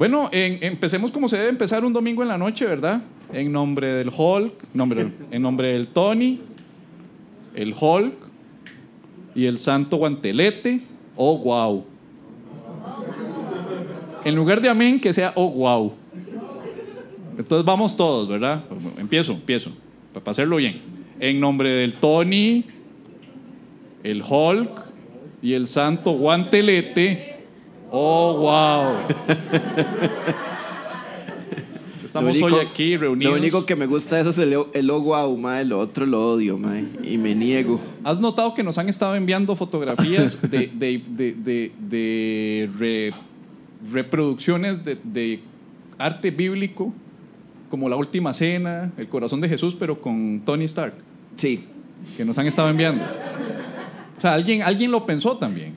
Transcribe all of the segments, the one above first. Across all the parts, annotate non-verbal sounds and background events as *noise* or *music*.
Bueno, en- empecemos como se debe empezar un domingo en la noche, ¿verdad? En nombre del Hulk, en nombre del Tony, el Hulk y el Santo Guantelete. Oh, wow. En lugar de amén, que sea oh, wow. Entonces vamos todos, ¿verdad? Empiezo, empiezo, para hacerlo bien. En nombre del Tony, el Hulk y el Santo Guantelete. Oh, wow. *laughs* Estamos único- hoy aquí reunidos. Lo único que me gusta de eso es el, el oh, wow, mae. Lo otro lo odio, mae. Y me niego. ¿Has notado que nos han estado enviando fotografías de, *laughs* de- de- de- de re- reproducciones de, de arte bíblico, como La Última Cena, El Corazón de Jesús, pero con Tony Stark, Sí, que nos han estado enviando? O sea, alguien, alguien lo pensó también.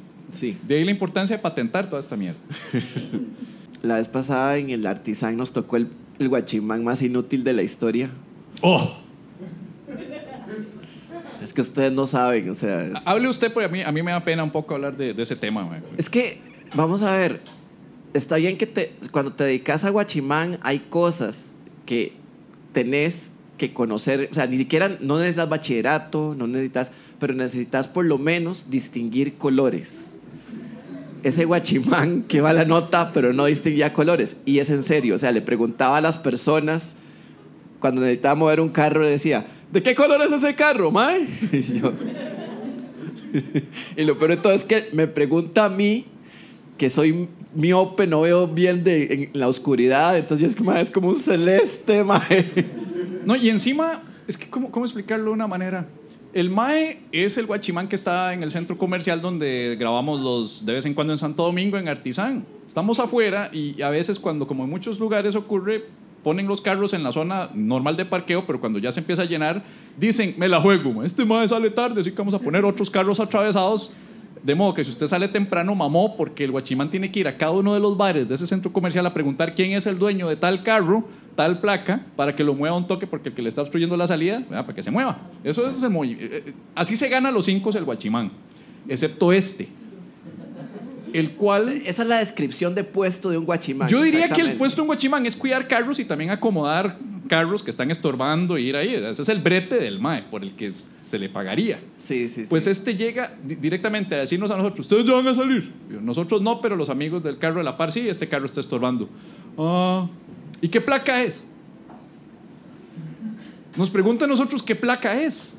Sí. De ahí la importancia de patentar toda esta mierda. *laughs* La vez pasada en el Artisan nos tocó el, el guachimán más inútil de la historia. ¡Oh! Es que ustedes no saben, o sea... es- Hable usted, porque a mí, a mí me da pena un poco hablar de, de ese tema. güey. Es que, vamos a ver, está bien que te, cuando te dedicas a guachimán hay cosas que tenés que conocer, o sea, ni siquiera no necesitas bachillerato, no necesitas, pero necesitas por lo menos distinguir colores. Ese guachimán que va a la nota, pero no distinguía colores. Y es en serio, o sea, le preguntaba a las personas cuando necesitaba mover un carro, le decía, ¿de qué color es ese carro, mae? *laughs* Y yo, *laughs* y lo peor de todo es que me pregunta a mí, que soy miope, no veo bien de, en la oscuridad, entonces es, que, mae, es como un celeste, *laughs* mae. No, y encima, es que, ¿cómo, cómo explicarlo de una manera? El MAE es el guachimán que está en el centro comercial donde grabamos los de vez en cuando en Santo Domingo, en Artizán. Estamos afuera y a veces cuando, como en muchos lugares ocurre, ponen los carros en la zona normal de parqueo, pero cuando ya se empieza a llenar, dicen, me la juego, este MAE sale tarde, así que vamos a poner otros carros atravesados. De modo que si usted sale temprano, mamó, porque el guachimán tiene que ir a cada uno de los bares de ese centro comercial a preguntar quién es el dueño de tal carro, tal placa, para que lo mueva un toque, porque el que le está obstruyendo la salida, ¿verdad? para que se mueva. Eso es el eh, eh, Así se gana los cinco el guachimán, excepto este, el cual... Esa es la descripción de puesto de un guachimán. Yo diría que el puesto en guachimán es cuidar carros y también acomodar carros que están estorbando y ir ahí. Ese es el brete del MAE, por el que se le pagaría. Sí, sí, sí. Pues este llega di- directamente a decirnos a nosotros, ustedes ya van a salir. Yo, Nosotros no, pero los amigos del carro de la par sí, este carro está estorbando. Ah, ¿y qué placa es? Nos pregunta a nosotros qué placa es.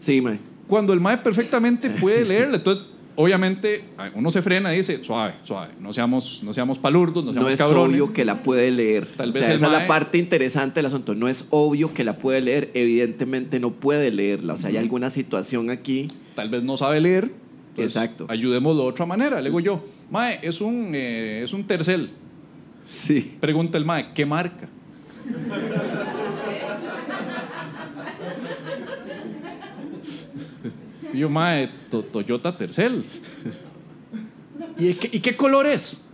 Sí, mae. Cuando el MAE perfectamente puede *laughs* leerla. Entonces, obviamente, uno se frena y dice, suave, suave, no seamos, no seamos palurdos, no No seamos es cabrones. obvio que la puede leer. Tal O vez sea, el esa es la parte interesante del asunto. No es obvio que la puede leer. Evidentemente no puede leerla. O sea, hay alguna situación aquí. Tal vez no sabe leer. entonces, Exacto. Ayudémoslo de otra manera. Le digo yo, MAE, es un, eh, es un tercel. Sí. Pregunta el MAE, ¿qué marca? Y yo, MAE, To- Toyota Tercel. ¿Y qué, y qué color es?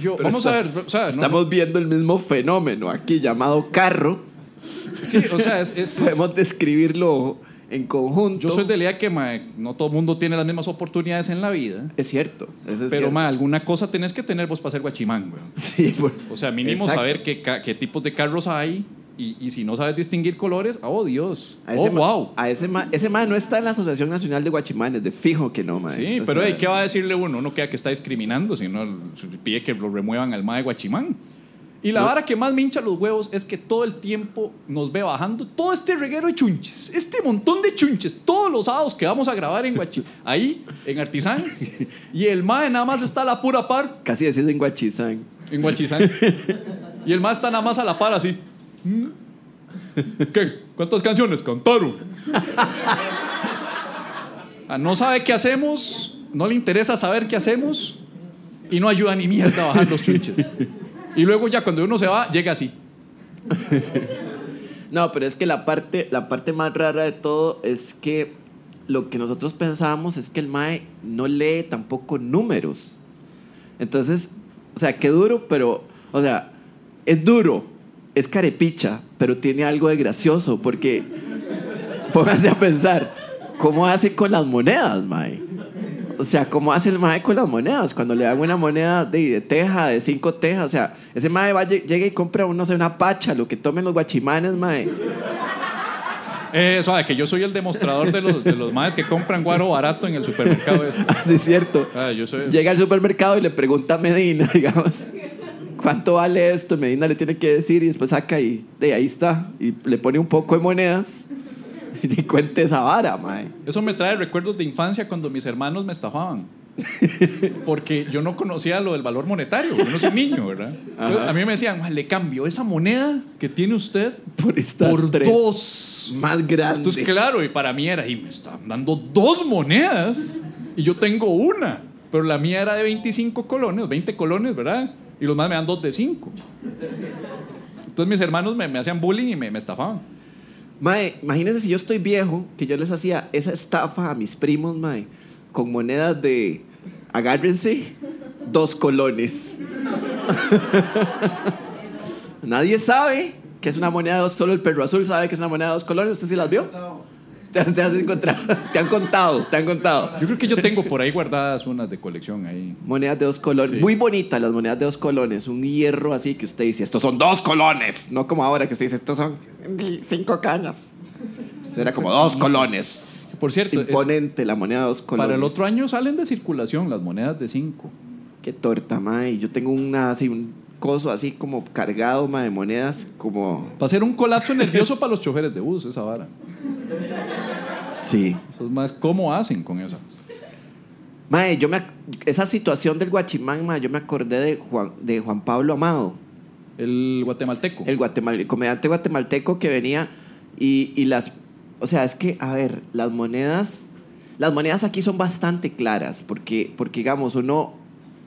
Yo, vamos está- a ver, o sea, no- Estamos viendo el mismo fenómeno aquí llamado carro. sí, o sea, es, es- Podemos es- describirlo en conjunto. yo soy de la idea que mae, no todo el mundo tiene las mismas oportunidades en la vida. Es cierto. eso es Pero, cierto. mae, alguna cosa tenés que tener vos para ser guachimán, güey. Sí, por- O sea, mínimo Exacto. saber qué, qué tipos de carros hay y, y si no sabes distinguir colores, oh Dios, A oh ese, ma- wow. a ese ma, ese ma no está en la Asociación Nacional de Guachimanes, de fijo que no, ma. Sí, O pero hey, ¿qué va a decirle uno? Uno queda que está discriminando, si no pide que lo remuevan al MAE Guachimán. Y la No. vara que más me hincha los huevos es que todo el tiempo nos ve bajando todo este reguero de chunches, este montón de chunches, todos los sábados que vamos a grabar en Guachimán, *laughs* ahí, en Artizán, y el MAE nada más está a la pura par Casi decís en Guachizán. en Guachizán. *laughs* Y el MAE está nada más a la par así. *laughs* ¿Qué? ¿Cuántas canciones cantaron? Ah, No sabe qué hacemos, no le interesa saber qué hacemos y no ayuda ni mierda a bajar los chunches. Y luego ya cuando uno se va, llega así. No, pero es que la parte, la parte más rara de todo es que lo que nosotros pensábamos es que el MAE no lee tampoco números. Entonces, o sea, qué duro, pero, o sea, es duro, es carepicha, pero tiene algo de gracioso, porque pónganse a pensar, ¿cómo hace con las monedas, MAE? O sea, ¿cómo hace el mae con las monedas? Cuando le dan una moneda de, de teja, de cinco tejas, o sea, ese mae va, lle- llega y compra, no sé, una pacha, lo que tomen los guachimanes, mae. Eh, suave, que yo soy el demostrador de los, de los maes que compran guaro barato en el supermercado. *laughs* ese. Así es cierto. Ah, yo soy... Llega al supermercado y le pregunta a Medina, *laughs* digamos, ¿cuánto vale esto? Medina le tiene que decir y después saca y de ahí está. Y le pone un poco de monedas *laughs* y cuente esa vara, mae. Eso me trae recuerdos de infancia cuando mis hermanos me estafaban. *laughs* Porque yo no conocía lo del valor monetario, yo no soy niño, ¿verdad? Entonces, a mí me decían, "Ma, le cambio esa moneda que tiene usted Por estas por tres. dos. Más grande. Entonces, claro, y para mí era, y me están dando dos monedas y yo tengo una, pero la mía era de 25 colones, 20 colones, ¿verdad? Y los más me dan dos de 5. Entonces mis hermanos me, me hacían bullying y me, me estafaban. Mae, imagínense si yo estoy viejo, que yo les hacía esa estafa a mis primos, mae, con monedas de, agárrense, dos colones. *laughs* Nadie sabe que es una moneda de dos, solo el perro azul sabe que es una moneda de dos colones. ¿Usted sí las vio? Te, te has encontrado, te han contado, te han contado. Yo creo que yo tengo por ahí guardadas unas de colección ahí. Monedas de dos colones. Sí. Muy bonitas las monedas de dos colones. Un hierro así que usted dice, estos son dos colones. No como ahora que usted dice, estos son cinco cañas. Era como dos colones. Por cierto, es- Imponente la moneda de dos colones. para el otro año salen de circulación las monedas de 5. Qué torta, mae. Yo tengo una, así, un coso así como cargado, mae, de monedas, como... Va a ser un colapso nervioso para los choferes de bus, esa vara. Sí. Eso es más, ¿cómo hacen con esa? Mae, yo me... Esa situación del guachimán, mae, yo me acordé de Juan, de Juan Pablo Amado. El guatemalteco. el, guatemal- el comediante guatemalteco que venía y, y las... O sea, es que, a ver, las monedas... Las monedas aquí son bastante claras porque, porque digamos, uno,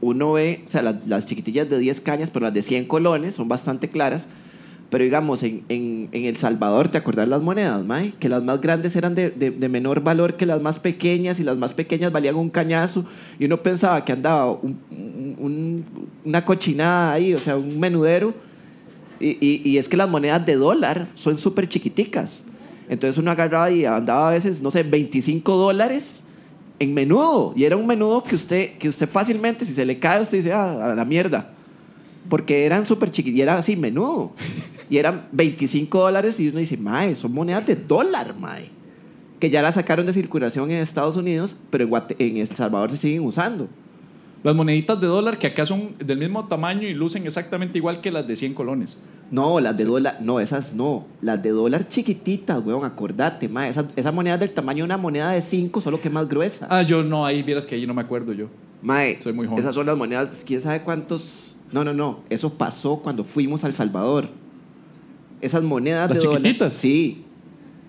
uno ve, o sea, las, las chiquitillas de 10 cañas, pero las de 100 colones son bastante claras. Pero digamos, en, en, El Salvador, ¿te acordás las monedas, Mae? Que las más grandes eran de, de- menor valor que las más pequeñas y las más pequeñas valían un cañazo. Y uno pensaba que andaba un- un- una cochinada ahí, o sea, un menudero. Y, y- y es que las monedas de dólar son súper chiquiticas. Entonces uno agarraba y andaba a veces, no sé, 25 dólares en menudo. Y era un menudo que usted, que usted fácilmente, si se le cae, usted dice, ah, a la mierda. Porque eran súper chiquitos y era así, menudo. Y eran 25 dólares y uno dice, mae, son monedas de dólar, mae. Que ya las sacaron de circulación en Estados Unidos, pero en, en El Salvador se siguen usando. Las moneditas de dólar que acá son del mismo tamaño y lucen exactamente igual que las de 100 colones. No, las de dólar, no, esas no. Las de dólar chiquititas, weón, acordate, mae. Esa, esa moneda es del tamaño de una moneda de 5, solo que más gruesa. Ah, yo no, ahí vieras que ahí no me acuerdo yo. Mae, Soy muy joven. esas son las monedas, quién sabe cuántos. No, no, no. Eso pasó cuando fuimos a El Salvador. Esas monedas ¿Las de dólar. chiquititas? Sí.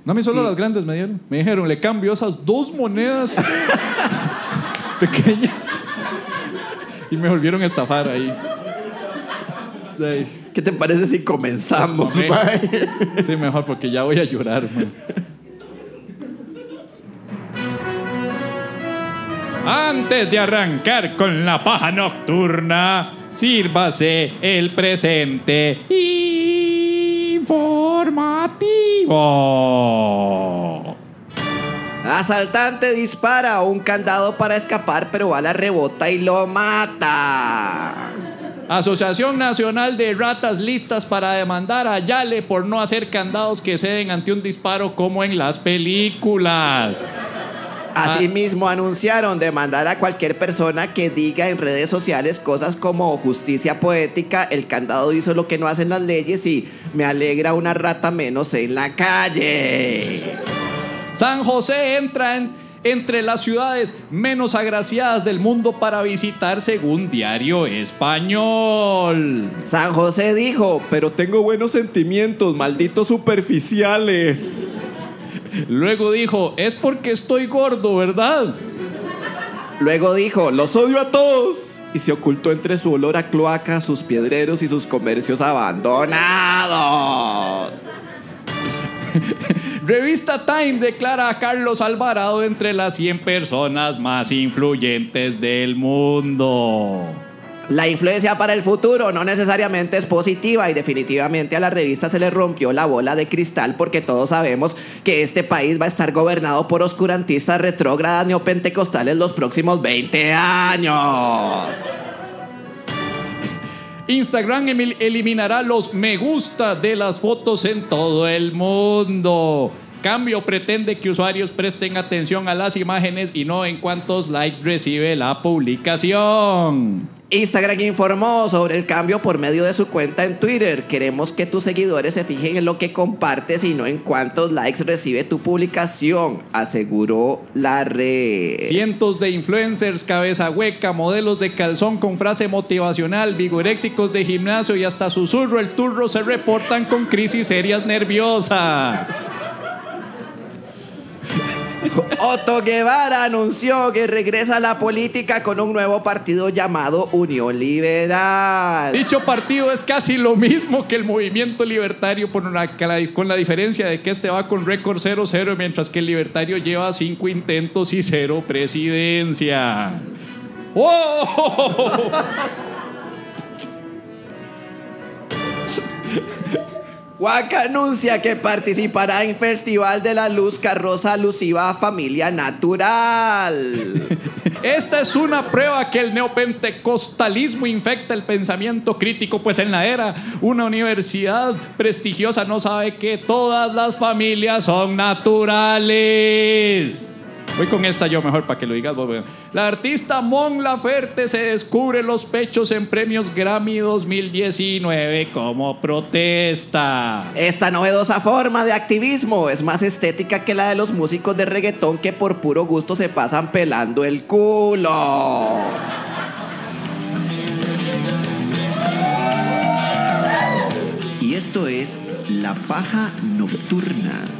No, a mí solo Sí. las grandes me dieron. Me dijeron, le cambio esas dos monedas *laughs* pequeñas. *laughs* Y me volvieron a estafar ahí. Sí, ¿Qué te parece si comenzamos, Sí. mae? sí, mejor porque ya voy a llorar. man. Antes de arrancar con la paja nocturna, sírvase el presente informativo. Asaltante dispara un candado para escapar, pero bala rebota y lo mata. Asociación Nacional de Ratas listas para demandar a Yale por no hacer candados que ceden ante un disparo como en las películas. Asimismo, anunciaron demandar a cualquier persona que diga en redes sociales cosas como justicia poética, el candado hizo lo que no hacen las leyes y me alegra una rata menos en la calle. San José entra en- entre las ciudades menos agraciadas del mundo para visitar según Diario Español. San José dijo, pero tengo buenos sentimientos, malditos superficiales. Luego dijo, es porque estoy gordo, ¿verdad? Luego dijo, los odio a todos. Y se ocultó entre su olor a cloaca, sus piedreros y sus comercios abandonados. Revista Time declara a Carlos Alvarado entre las 100 personas más influyentes del mundo. La influencia para el futuro no necesariamente es positiva y definitivamente a la revista se le rompió la bola de cristal porque todos sabemos que este país va a estar gobernado por oscurantistas retrógradas neopentecostales los próximos 20 años. Instagram eliminará los me gusta de las fotos en todo el mundo. Cambio pretende que usuarios presten atención a las imágenes y no en cuántos likes recibe la publicación. Instagram informó sobre el cambio por medio de su cuenta en Twitter. Queremos que tus seguidores se fijen en lo que compartes y no en cuántos likes recibe tu publicación, aseguró la red. Cientos de influencers, cabeza hueca, modelos de calzón con frase motivacional, vigoréxicos de gimnasio y hasta susurro el turro se reportan con crisis serias nerviosas. *laughs* Otto Guevara anunció que regresa a la política con un nuevo partido llamado Unión Liberal. Dicho partido es casi lo mismo que el movimiento libertario con la diferencia de que este va con récord 0-0 mientras que el libertario lleva 5 intentos y 0 presidencia. ¡Oh! Huaca anuncia que participará en Festival de la Luz Carroza Alusiva a Familia Natural. *laughs* Esta es una prueba que el neopentecostalismo infecta el pensamiento crítico, pues en la era una universidad prestigiosa no sabe que todas las familias son naturales. Voy con esta yo mejor para que lo digas. La artista Mon Laferte se descubre los pechos en premios Grammy 2019 como protesta. Esta novedosa forma de activismo es más estética que la de los músicos de reggaetón que por puro gusto se pasan pelando el culo. Y esto es La Paja Nocturna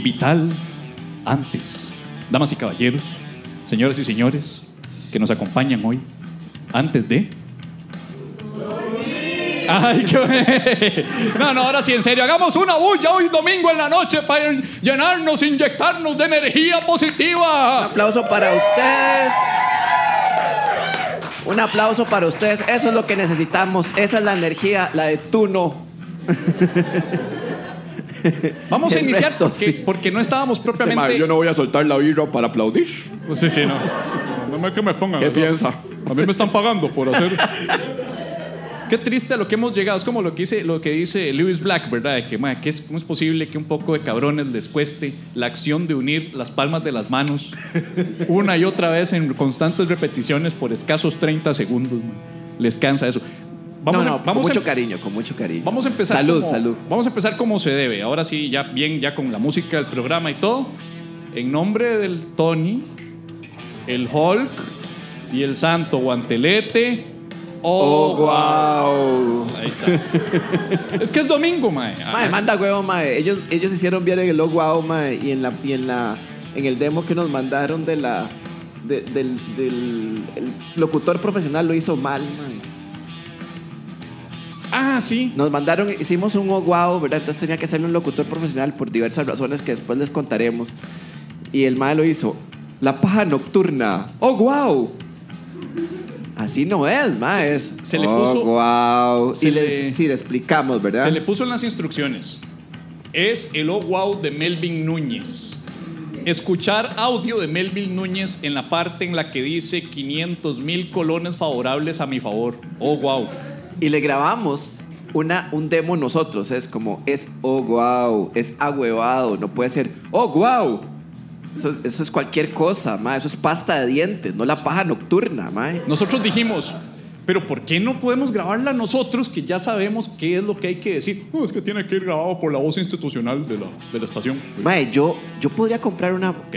Vital. Antes, damas y caballeros, señoras y señores que nos acompañan hoy, antes de... Ay, qué. No, no, ahora sí, en serio. Hagamos una bulla hoy domingo en la noche para llenarnos, inyectarnos de energía Un positiva. aplauso para ustedes. Un aplauso para ustedes. Eso es lo que necesitamos. Esa es la energía, la de tú no. *laughs* Vamos a El iniciar resto, porque, sí. porque no estábamos propiamente... yo no voy a soltar la birra para aplaudir. Sí, sí, no. No me que me pongan. ¿Qué ¿no? piensa? A mí me están pagando por hacer. *laughs* Qué triste a lo que hemos llegado. Es como lo que dice, lo que dice Lewis Black, ¿verdad? De que, ma, que es, ¿cómo es posible que un poco de cabrones les cueste la acción de unir las palmas de las manos *laughs* una y otra vez en constantes repeticiones por escasos 30 segundos? ma? Les cansa eso. Vamos, no, a- no, vamos con a- mucho cariño, con mucho cariño. Vamos a empezar. Salud, como- salud. Vamos a empezar como se debe. Ahora sí, ya bien, ya con la música del programa y todo. En nombre del Tony, el Hulk y el Santo Guantelete. Oh, Oh, wow. Ahí está. *laughs* es que es domingo, mae. Mae, manda huevo, mae. Ellos, ellos hicieron bien en el oh, wow, mae. Y en la, y en la, en el demo que nos mandaron de la, de- del, del el locutor profesional lo hizo mal, mae. Ah, sí. Nos mandaron, hicimos un oh wow, ¿verdad? Entonces tenía que hacerle un locutor profesional por diversas razones que después les contaremos. Y el mae lo hizo. La paja nocturna. ¡Oh, wow! Así no es, mae. Se- le "Oh, puso- wow. se y le- sí, le explicamos, ¿verdad? Se le puso en las instrucciones. Es el Oh Wow de Melvin Núñez. Escuchar audio de Melvin Núñez en la parte en la que dice 500 mil colones favorables a mi favor. Oh Wow. Y le grabamos una, un demo nosotros. Es como, es oh, wow. Es ahuevado. No puede ser, oh, wow. Eso, eso es cualquier cosa, mae. Eso es pasta de dientes, no la paja nocturna, mae. Nosotros dijimos, pero ¿por qué no podemos grabarla nosotros que ya sabemos qué es lo que hay que decir? No, es que tiene que ir grabado por la voz institucional de la, de la estación. Mae, yo, yo podría comprar una ¿Ok?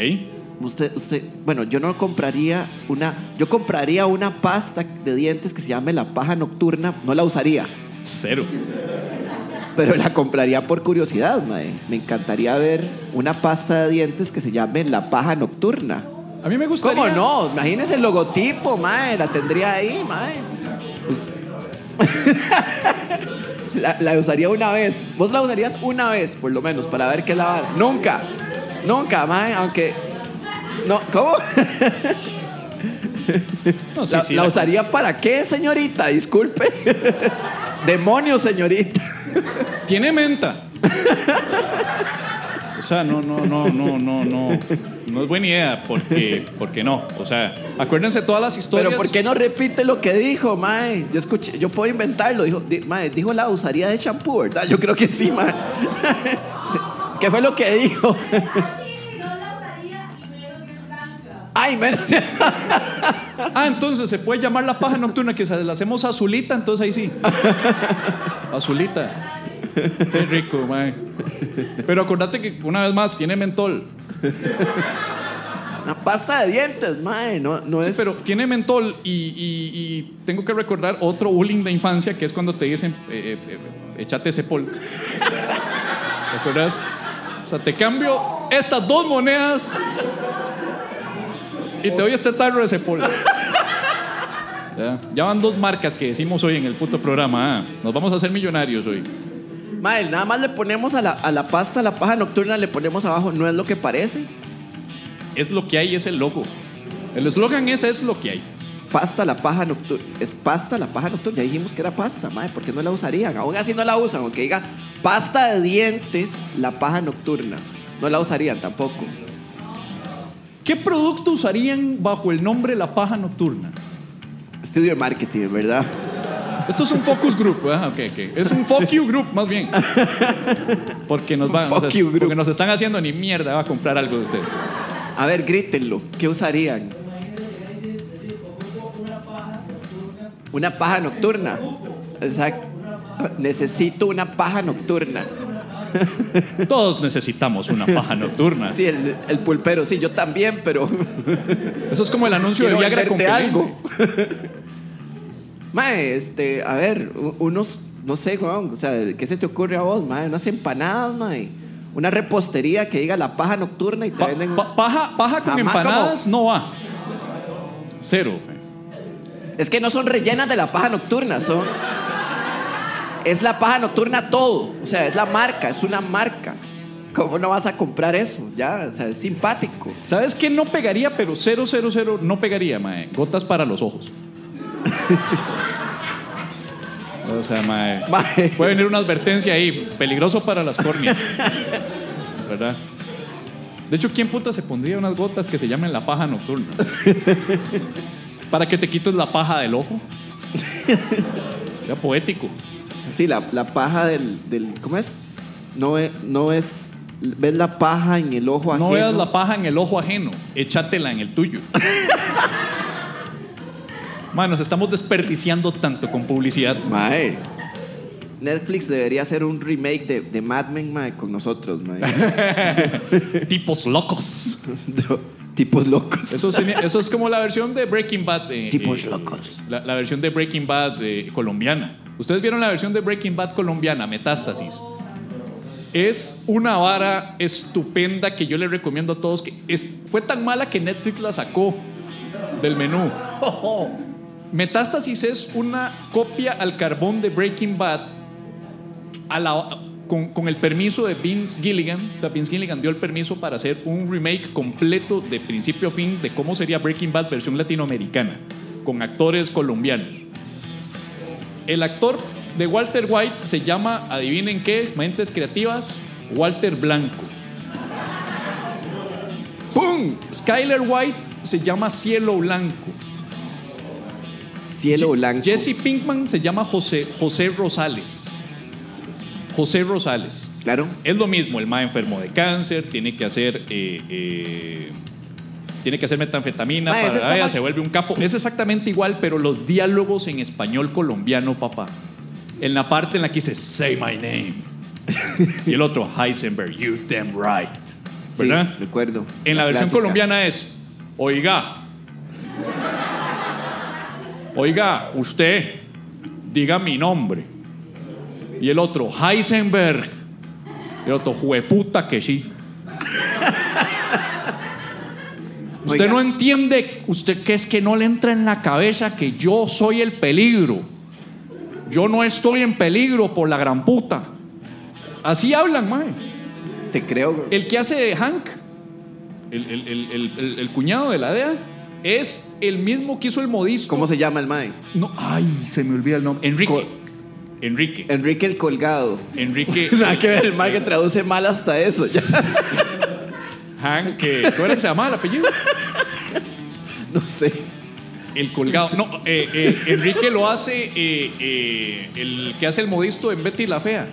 Usted, usted, bueno, yo no compraría una, yo compraría una pasta de dientes que se llame la paja nocturna, no la usaría, Cero. Pero la compraría por curiosidad, mae. Me encantaría ver una pasta de dientes que se llame la paja nocturna. A mí me gustaría. ¿Cómo no? Imagínese el logotipo, mae, la tendría ahí, mae. Us- *laughs* la, la usaría una vez. Vos la usarías una vez, por lo menos, para ver qué es la vara. Nunca. Nunca, mae, aunque. No, ¿cómo? *laughs* No, sí, la, sí, la la- usaría para qué, señorita? Disculpe. *laughs* Demonios, señorita. Tiene menta. O sea, no, no, no, no, no, no. No es buena idea, porque, porque no. O sea, acuérdense todas las historias. Pero ¿por qué no repite lo que dijo, mae? Yo escuché, yo puedo inventarlo. Dijo, di- mae, dijo la usaría de champú, ¿verdad? Yo creo que sí, mae. *laughs* ¿Qué fue lo que dijo? Ay, menos. *laughs* Ah, entonces se puede llamar la paja nocturna que se la hacemos azulita, entonces ahí sí. *laughs* Azulita. Qué rico, mae. Pero acordate que una vez más tiene mentol. Una pasta de dientes, mae. No, no Sí, es. pero tiene mentol y, y- y tengo que recordar otro bullying de infancia que es cuando te dicen, eh, eh, eh, échate ese pol. ¿Te acuerdas? O sea, te cambio estas dos monedas y te doy este tarro de Cepol. *laughs* Ya, ya van dos marcas que decimos hoy en el puto programa. ah. Nos vamos a hacer millonarios hoy. Mae, nada más le ponemos a la, a la pasta, la paja nocturna, le ponemos abajo, no es lo que parece. Es lo que hay, es el logo. El eslogan es es lo que hay. Pasta, la paja nocturna. Es pasta, la paja nocturna. Ya dijimos que era pasta, mae. ¿Por qué no la usarían? Aún así no la usan, aunque diga pasta de dientes, la paja nocturna. No la usarían tampoco. ¿Qué producto usarían bajo el nombre La Paja Nocturna? Estudio de marketing, ¿verdad? Esto es un focus group, ¿verdad? Ok, ok. Es un fuck you group, más bien. Porque nos, van, porque nos están haciendo ni mierda, va a comprar algo de usted. A ver, grítenlo. ¿Qué usarían? Una paja nocturna. Exacto. Necesito una paja nocturna. *laughs* Todos necesitamos una paja nocturna. Sí, el, el pulpero, sí, yo también, pero *laughs* Eso es como el anuncio de Viagra con algo. *laughs* Mae, este, a ver, unos, no sé, weón, o sea, ¿qué se te ocurre a vos, mae? Unas empanadas, mae. Una repostería que diga la paja nocturna y te Pa- venden... pa- paja, paja con Jamás empanadas no va. Cero. Es que no son rellenas de la paja nocturna, son... Es la paja nocturna todo. O sea, es la marca, es una marca. ¿Cómo no vas a comprar eso? Ya, o sea, es simpático. ¿Sabes qué no pegaría? Pero cero, cero, cero no pegaría, mae. Gotas para los ojos. *laughs* O sea, mae. Mae. Puede venir una advertencia ahí. Peligroso para las córneas. ¿Verdad? De hecho, ¿quién puta se pondría unas gotas que se llamen la paja nocturna? *laughs* Para que te quites la paja del ojo. *laughs* Ya poético. Sí, la, la paja del, del- ¿Cómo es? No es... No es ves la paja en el ojo ajeno. No veas la paja en el ojo ajeno, échatela en el tuyo. *laughs* Man, nos estamos desperdiciando tanto con publicidad. Mae. Netflix debería hacer un remake de, de Mad Men, mae, con nosotros, mae. *laughs* Tipos locos. Dro- *laughs* Tipos locos. Eso, eso es como la versión de Breaking Bad. eh, Tipos eh, locos. La, la versión de Breaking Bad eh, colombiana. Ustedes vieron la versión de Breaking Bad colombiana, Metástasis. Es una vara estupenda que yo le recomiendo a todos. Que fue tan mala que Netflix la sacó del menú. Metástasis es una copia al carbón de Breaking Bad con, con el permiso de Vince Gilligan. O sea, Vince Gilligan dio el permiso para hacer un remake completo de principio a fin de cómo sería Breaking Bad versión latinoamericana, con actores colombianos. El actor de Walter White se llama, adivinen qué, mentes creativas, Walter Blanco. ¡Pum! Skyler White se llama Cielo Blanco. Cielo Je- blanco. Jesse Pinkman se llama José, José Rosales. José Rosales. Claro. Es lo mismo, el más enfermo de cáncer, tiene que hacer. eh, eh, tiene que hacer metanfetamina ese para está ella, mal. se vuelve un capo. Es exactamente igual, pero los diálogos en español colombiano, papá. En la parte en la que dice, say my name. *laughs* y el otro, Heisenberg, you damn right. Sí, ¿verdad? recuerdo. En la, versión clásica. colombiana es, oiga, oiga, usted, diga mi nombre. Y el otro, Heisenberg. Y el otro, jueputa que sí. *laughs* Usted Oiga. no entiende, usted que es que no le entra en la cabeza que yo soy el peligro. Yo no estoy en peligro por la gran puta. Así hablan, mae. Te creo. güey. El que hace de Hank, el, el- el- el- cuñado de la DEA, es el mismo que hizo el modisto. ¿Cómo se llama el mae? No, ay, se me olvida el nombre. Enrique. Enrique. Enrique el Colgado. Enrique. *laughs* Nada que ver, el mae que traduce mal hasta eso. *laughs* Hank, que, ¿cómo era que se llamaba el apellido? *laughs* No sé. El colgado. No, eh, eh, Enrique lo hace eh, eh, el que hace el modisto en Betty la Fea.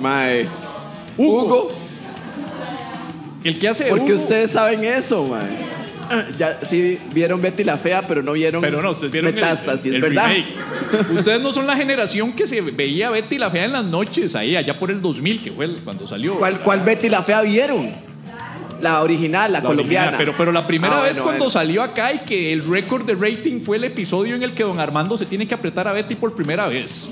Mae. Hugo. Hugo. El que hace de ¿Por qué Hugo. ustedes saben eso, mae? Ya sí vieron Betty la Fea, pero no vieron, Pero no, ustedes vieron el- Metástasis, el, ¿verdad? remake. Ustedes no son la generación que se veía Betty la Fea en las noches, ahí, allá por el 2000, que fue el- cuando salió. ¿Cuál, ¿Cuál Betty la Fea vieron? La original, la, La colombiana. original, Pero, pero la primera Ah, vez bueno, cuando bueno. salió acá y que el récord de rating fue el episodio en el que don Armando se tiene que apretar a Betty por primera vez.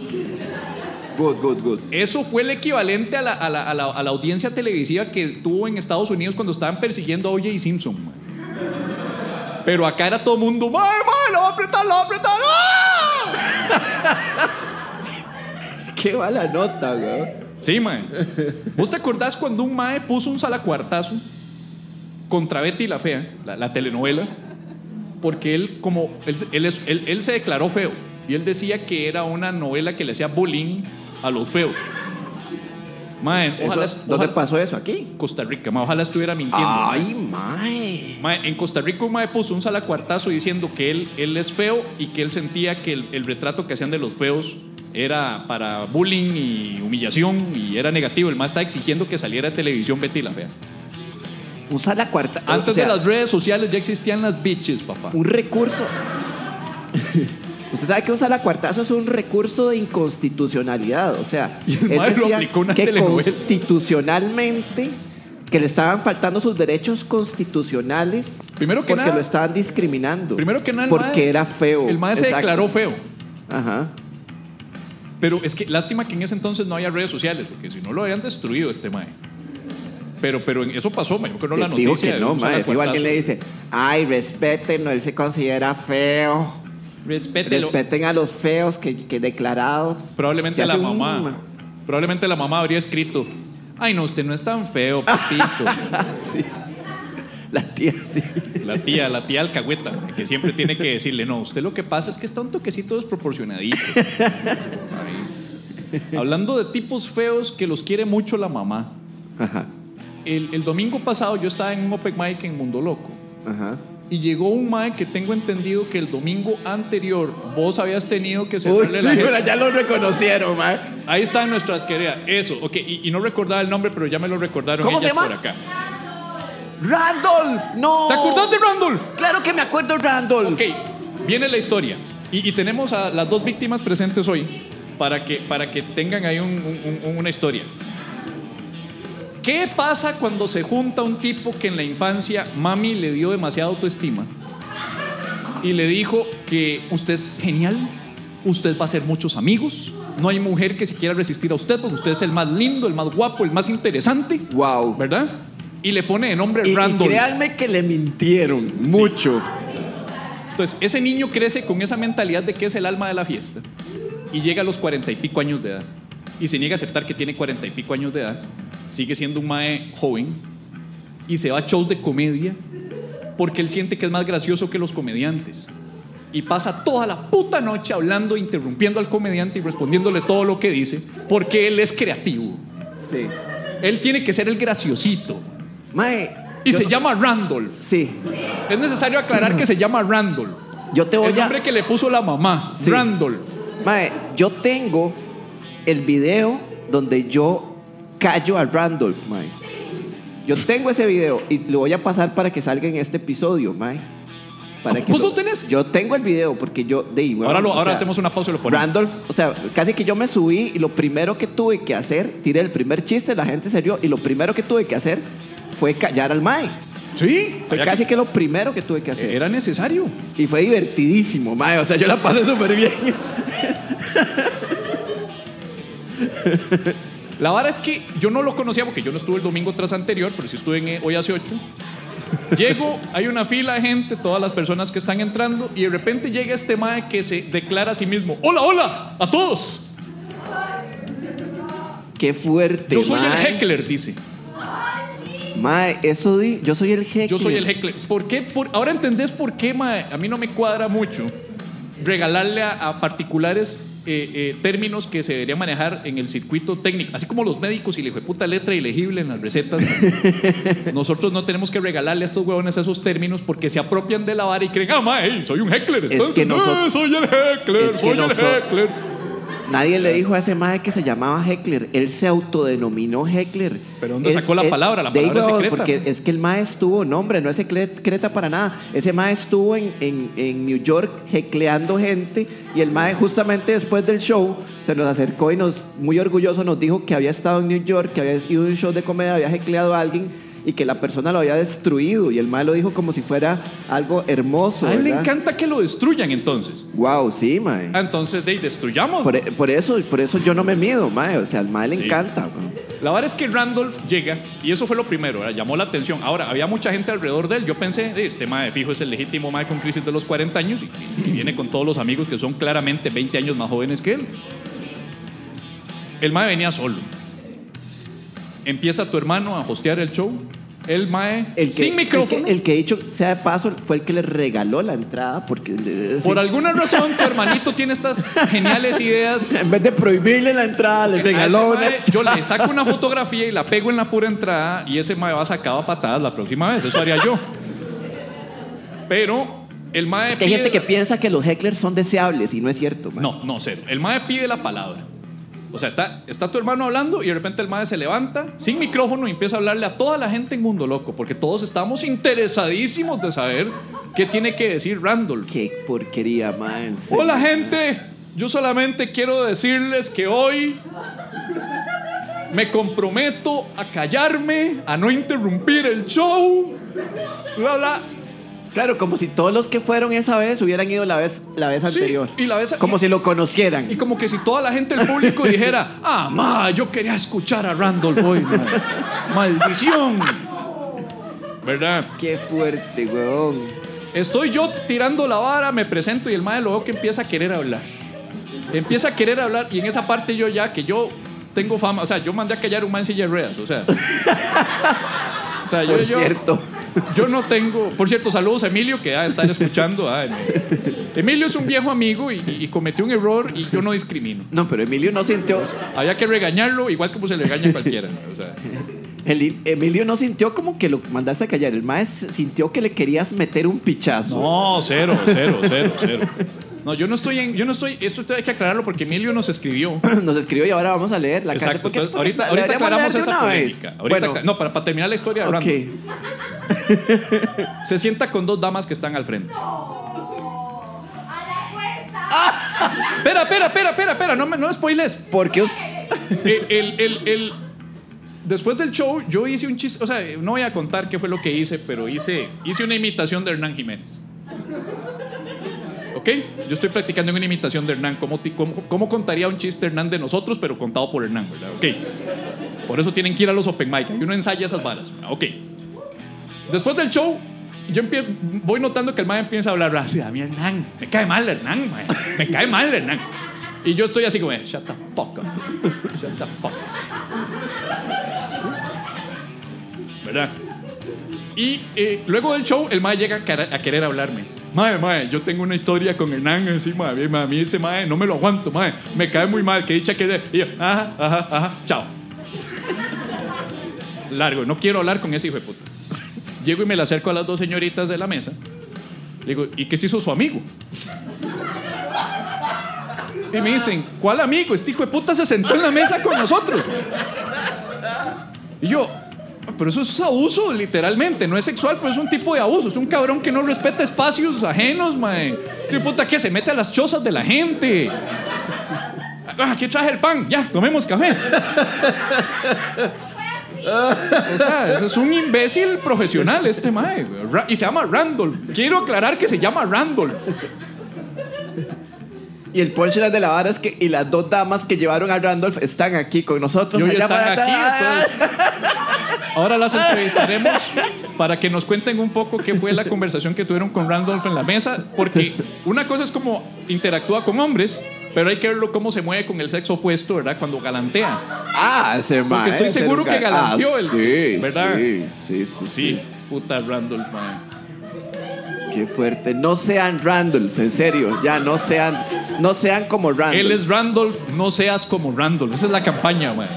Good, good, good. Eso fue el equivalente a la, a la- a la- a la audiencia televisiva que tuvo en Estados Unidos cuando estaban persiguiendo a O.J. Simpson. man. Pero acá era todo el mundo, ¡Mae, mae, lo va a apretar, lo va a apretar! ¡ah!". *laughs* Qué mala nota, güey. Sí, mae. ¿Vos te acordás cuando un mae puso un salacuartazo contra Betty la Fea, la, la telenovela? Porque él, como, él, se- él él- él se declaró feo. Y él decía que era una novela que le hacía bullying a los feos. Mae, Eso- ¿Dónde ojalá- pasó eso? ¿Aquí? Costa Rica, mae, ojalá estuviera mintiendo. Ay, mae. Mae, en Costa Rica un mae puso un salacuartazo diciendo que él, él es feo y que él sentía que el, el retrato que hacían de los feos era para bullying y humillación y era negativo. El mae está exigiendo que saliera de televisión Betty la Fea. Un sala cuarta. Antes o sea, de las redes sociales ya existían las bitches, papá. Un recurso. Usted sabe que un salacuartazo es un recurso de inconstitucionalidad. O sea, *laughs* Y el él decía que telenovela. constitucionalmente que le estaban faltando sus derechos constitucionales Primero que porque nada- lo estaban discriminando. Primero que nada, porque era feo. El mae se declaró feo. Ajá. Pero es que lástima que en ese entonces no había redes sociales, porque si no lo habrían destruido este mae. Pero, pero eso pasó, me que no la noticia. que no, mae. Alguien le dice, ay, respétenlo, él se considera feo. Respételo. Respeten a los feos que, que declarados. Probablemente la hace un- mamá. Probablemente la mamá habría escrito. Ay, no, usted no es tan feo, papito. *laughs* sí. La tía, sí. La tía, la tía alcahueta, que siempre tiene que decirle, no, usted lo que pasa es que está un toquecito desproporcionadito. Hablando de tipos feos que los quiere mucho la mamá. Ajá. El, el domingo pasado yo estaba en un open mic en Mundo Loco. Ajá. Y llegó un mae que tengo entendido que el domingo anterior vos habías tenido que Uy, cerrarle sí, la jeta. pero ya lo reconocieron, mae. Ahí está en nuestra asquería. Eso, ok. Y, y no recordaba el nombre, pero ya me lo recordaron ¿Cómo se ellas llama? por acá. Randolph, no. ¿Te acordás de Randolph? Claro que me acuerdo, Randolph. Ok, viene la historia. Y, y tenemos a las dos víctimas presentes hoy para que, para que tengan ahí un- un- un- una historia. ¿Qué pasa cuando se junta un tipo que en la infancia mami le dio demasiada autoestima y le dijo que usted es genial, usted va a hacer muchos amigos, no hay mujer que se quiera resistir a usted porque usted es el más lindo, el más guapo, el más interesante, Wow. ¿verdad? Y le pone de nombre Y, y Randolph. créanme que le mintieron mucho. Entonces, ese niño crece con esa mentalidad de que es el alma de la fiesta y llega a los cuarenta y pico años de edad y se niega a aceptar que tiene cuarenta y pico años de edad, sigue siendo un mae joven y se va a shows de comedia porque él siente que es más gracioso que los comediantes y pasa toda la puta noche hablando, interrumpiendo al comediante y respondiéndole todo lo que dice porque él es creativo. Sí. Él tiene que ser el graciosito Mae. y se no- llama Randolph. Sí. Es necesario aclarar que se llama Randolph. Yo te voy El a. nombre que le puso la mamá, Sí. Randolph. Mae, yo tengo el video donde yo callo a Randolph, mae. Yo tengo ese video y lo voy a pasar para que salga en este episodio, mae. Para que ¿Vos lo tenés? Yo tengo el video porque yo de ahora lo- ahora hacemos una pausa y lo ponemos. Randolph, o sea, casi que yo me subí y lo primero que tuve que hacer, tiré el primer chiste, la gente se rió y lo primero que tuve que hacer fue callar al mae. Sí, Fue casi que- que lo primero que tuve que hacer. era necesario. Y fue divertidísimo, mae. O sea, yo la pasé súper bien. *laughs* La vara es que yo no lo conocía porque yo no estuve el domingo tras anterior, pero sí estuve en, eh, hoy hace ocho. Llego, hay una fila de gente, todas las personas que están entrando, y de repente llega este mae que se declara a sí mismo: ¡Hola, hola! ¡A todos! Qué fuerte, Yo soy mae. el heckler, dice. Mae, eso di, yo soy el heckler. Yo soy el heckler. ¿Por qué? Por- ahora entendés por qué, mae, a mí no me cuadra mucho regalarle a, a particulares eh, eh, términos que se deberían manejar en el circuito técnico. Así como los médicos y le puta letra ilegible en las recetas. *laughs* Nosotros no tenemos que regalarle a estos huevones esos términos porque se apropian de la vara y creen, ah, mae, soy un heckler. Es que nosotros- "Eh, soy el heckler, soy el heckler. Nadie le dijo a ese mae que se llamaba Heckler. Él se autodenominó Heckler. ¿Pero dónde sacó la palabra? La palabra es secreta. Porque es que el mae estuvo, no hombre, no es secreta para nada. Ese mae estuvo en, en, en New York hecleando gente y el mae justamente después del show se nos acercó y nos, muy orgulloso, nos dijo que había estado en New York, que había ido a un show de comedia, había hecleado a alguien y que la persona lo había destruido. Y el mae lo dijo como si fuera algo hermoso. A él le encanta que lo destruyan entonces. Wow, sí, mae. Ah, entonces, de destruyamos. Por, por eso, por eso yo no me mido, mae. O sea, al mae le Sí. encanta. La verdad es que Randolph llega, y eso fue lo primero, ¿verdad? llamó la atención. Ahora, había mucha gente alrededor de él. Yo pensé, "Eh, este mae fijo es el legítimo mae con crisis de los 40 años y, y viene con todos los amigos que son claramente 20 años más jóvenes que él. El mae venía solo. Empieza tu hermano a hostear el show. El mae, El que, sin micrófono. El que, el que, dicho sea de paso, fue el que le regaló la entrada porque sí. Por alguna razón, tu hermanito tiene estas geniales ideas *laughs* en vez de prohibirle la entrada, le regaló una. mae, yo le saco una fotografía y la pego en la pura entrada y ese mae va sacado a patadas la próxima vez. Eso haría yo. Pero el mae Es que hay pide gente que piensa que los hecklers son deseables y no es cierto. mae. No, no, cero. El mae pide la palabra. O sea, está, está tu hermano hablando y de repente el mae se levanta sin micrófono y empieza a hablarle a toda la gente en Mundo Loco, porque todos estamos interesadísimos de saber qué tiene que decir Randolph. Qué porquería, serio. Hola gente, yo solamente quiero decirles que hoy me comprometo a callarme, a no interrumpir el show, bla bla. Claro, como si todos los que fueron esa vez hubieran ido la vez, la vez Sí, anterior. y la vez- Como y- si lo conocieran. Y como que si toda la gente del público dijera, *laughs* ah, ma, yo quería escuchar a Randolph hoy, ma. maldición. ¿Verdad? Qué fuerte, weón. Estoy yo tirando la vara, me presento y el madre lo veo que empieza a querer hablar. Empieza a querer hablar y en esa parte yo ya que yo tengo fama, o sea, yo mandé a callar un man en silla de ruedas, o sea. *laughs* O sea, yo, Por yo- cierto. Yo no tengo, por cierto, saludos a Emilio que va a estar escuchando. ah, Emilio es un viejo amigo y, y cometió un error y yo no discrimino. No, pero Emilio no sintió. Había que regañarlo igual como se le regaña a cualquiera. o sea. el- Emilio no sintió como que lo mandaste a callar. El maestro sintió que le querías meter un pichazo. No, cero, cero, cero, cero. No, yo no estoy en, yo no estoy, esto hay que aclararlo porque Emilio nos escribió. *clears throat* Nos escribió y ahora vamos a leer la carta. Exacto. ¿Por qué- entonces, por qué ahorita ahorita aclaramos esa polémica. Ahorita Bueno, no, para, para terminar la historia de ok. *laughs* Se sienta con dos damas que están al frente. Espera, espera, espera, espera, espera, no me no spoiles. ¿Por qué us- *laughs* Eh, el, el- el- después del show, yo hice un chiste, o sea, no voy a contar qué fue lo que hice, pero hice, hice una imitación de Hernán Jiménez. ¿Ok? Yo estoy practicando una imitación de Hernán. ¿Cómo, ti- cómo, cómo contaría un chiste Hernán de nosotros, pero contado por Hernán, ¿verdad? Ok. Por eso tienen que ir a los open mic. Y uno ensaya esas varas. Ok. Después del show, yo voy notando que el man empieza a hablar así. A mí Hernán, me cae mal Hernán, mae. me cae mal Hernán. Y yo estoy así como, shut the fuck up. Shut the fuck up. ¿Verdad? Y eh, luego del show, el mae llega a, querer hablarme. Mae, mae, yo tengo una historia con Hernán así, mae, mae, a mí ese mae no me lo aguanto, mae. Me cae muy mal, que dicha que... Y yo, ajá, ajá, ajá, chao. Largo, no quiero hablar con ese hijo de puta. Llego y me le acerco a las dos señoritas de la mesa. Digo, ¿y qué se hizo su amigo? Y me dicen, ¿cuál amigo? Este hijo de puta se sentó en la mesa con nosotros. Y yo, "Ah, pero eso es abuso, literalmente. No es sexual, pero es un tipo de abuso. Es un cabrón que no respeta espacios ajenos, mae. Ese puta que se mete a las chozas de la gente. Ah, aquí traje el pan. Ya, tomemos café. O sea, es un imbécil profesional este mae. Y se llama Randolph. Quiero aclarar que se llama Randolph. Y el punchline de la vara es que y las dos damas que llevaron a Randolph están aquí con nosotros. Y hoy allá están para aquí, entonces. Ahora las entrevistaremos para que nos cuenten un poco qué fue la conversación que tuvieron con Randolph en la mesa, porque una cosa es como interactúa con hombres, pero hay que verlo cómo se mueve con el sexo opuesto, ¿verdad? Cuando galantea. Ah, ese Porque mae, estoy seguro que ga- galanteó ah, el- Sí, ¿verdad? Sí, sí, sí, Sí, sí. puta Randolph, man. Qué fuerte. No sean Randolph, en serio. Ya, no sean, no sean como Randolph. Él es Randolph, no seas como Randolph. Esa es la campaña, man.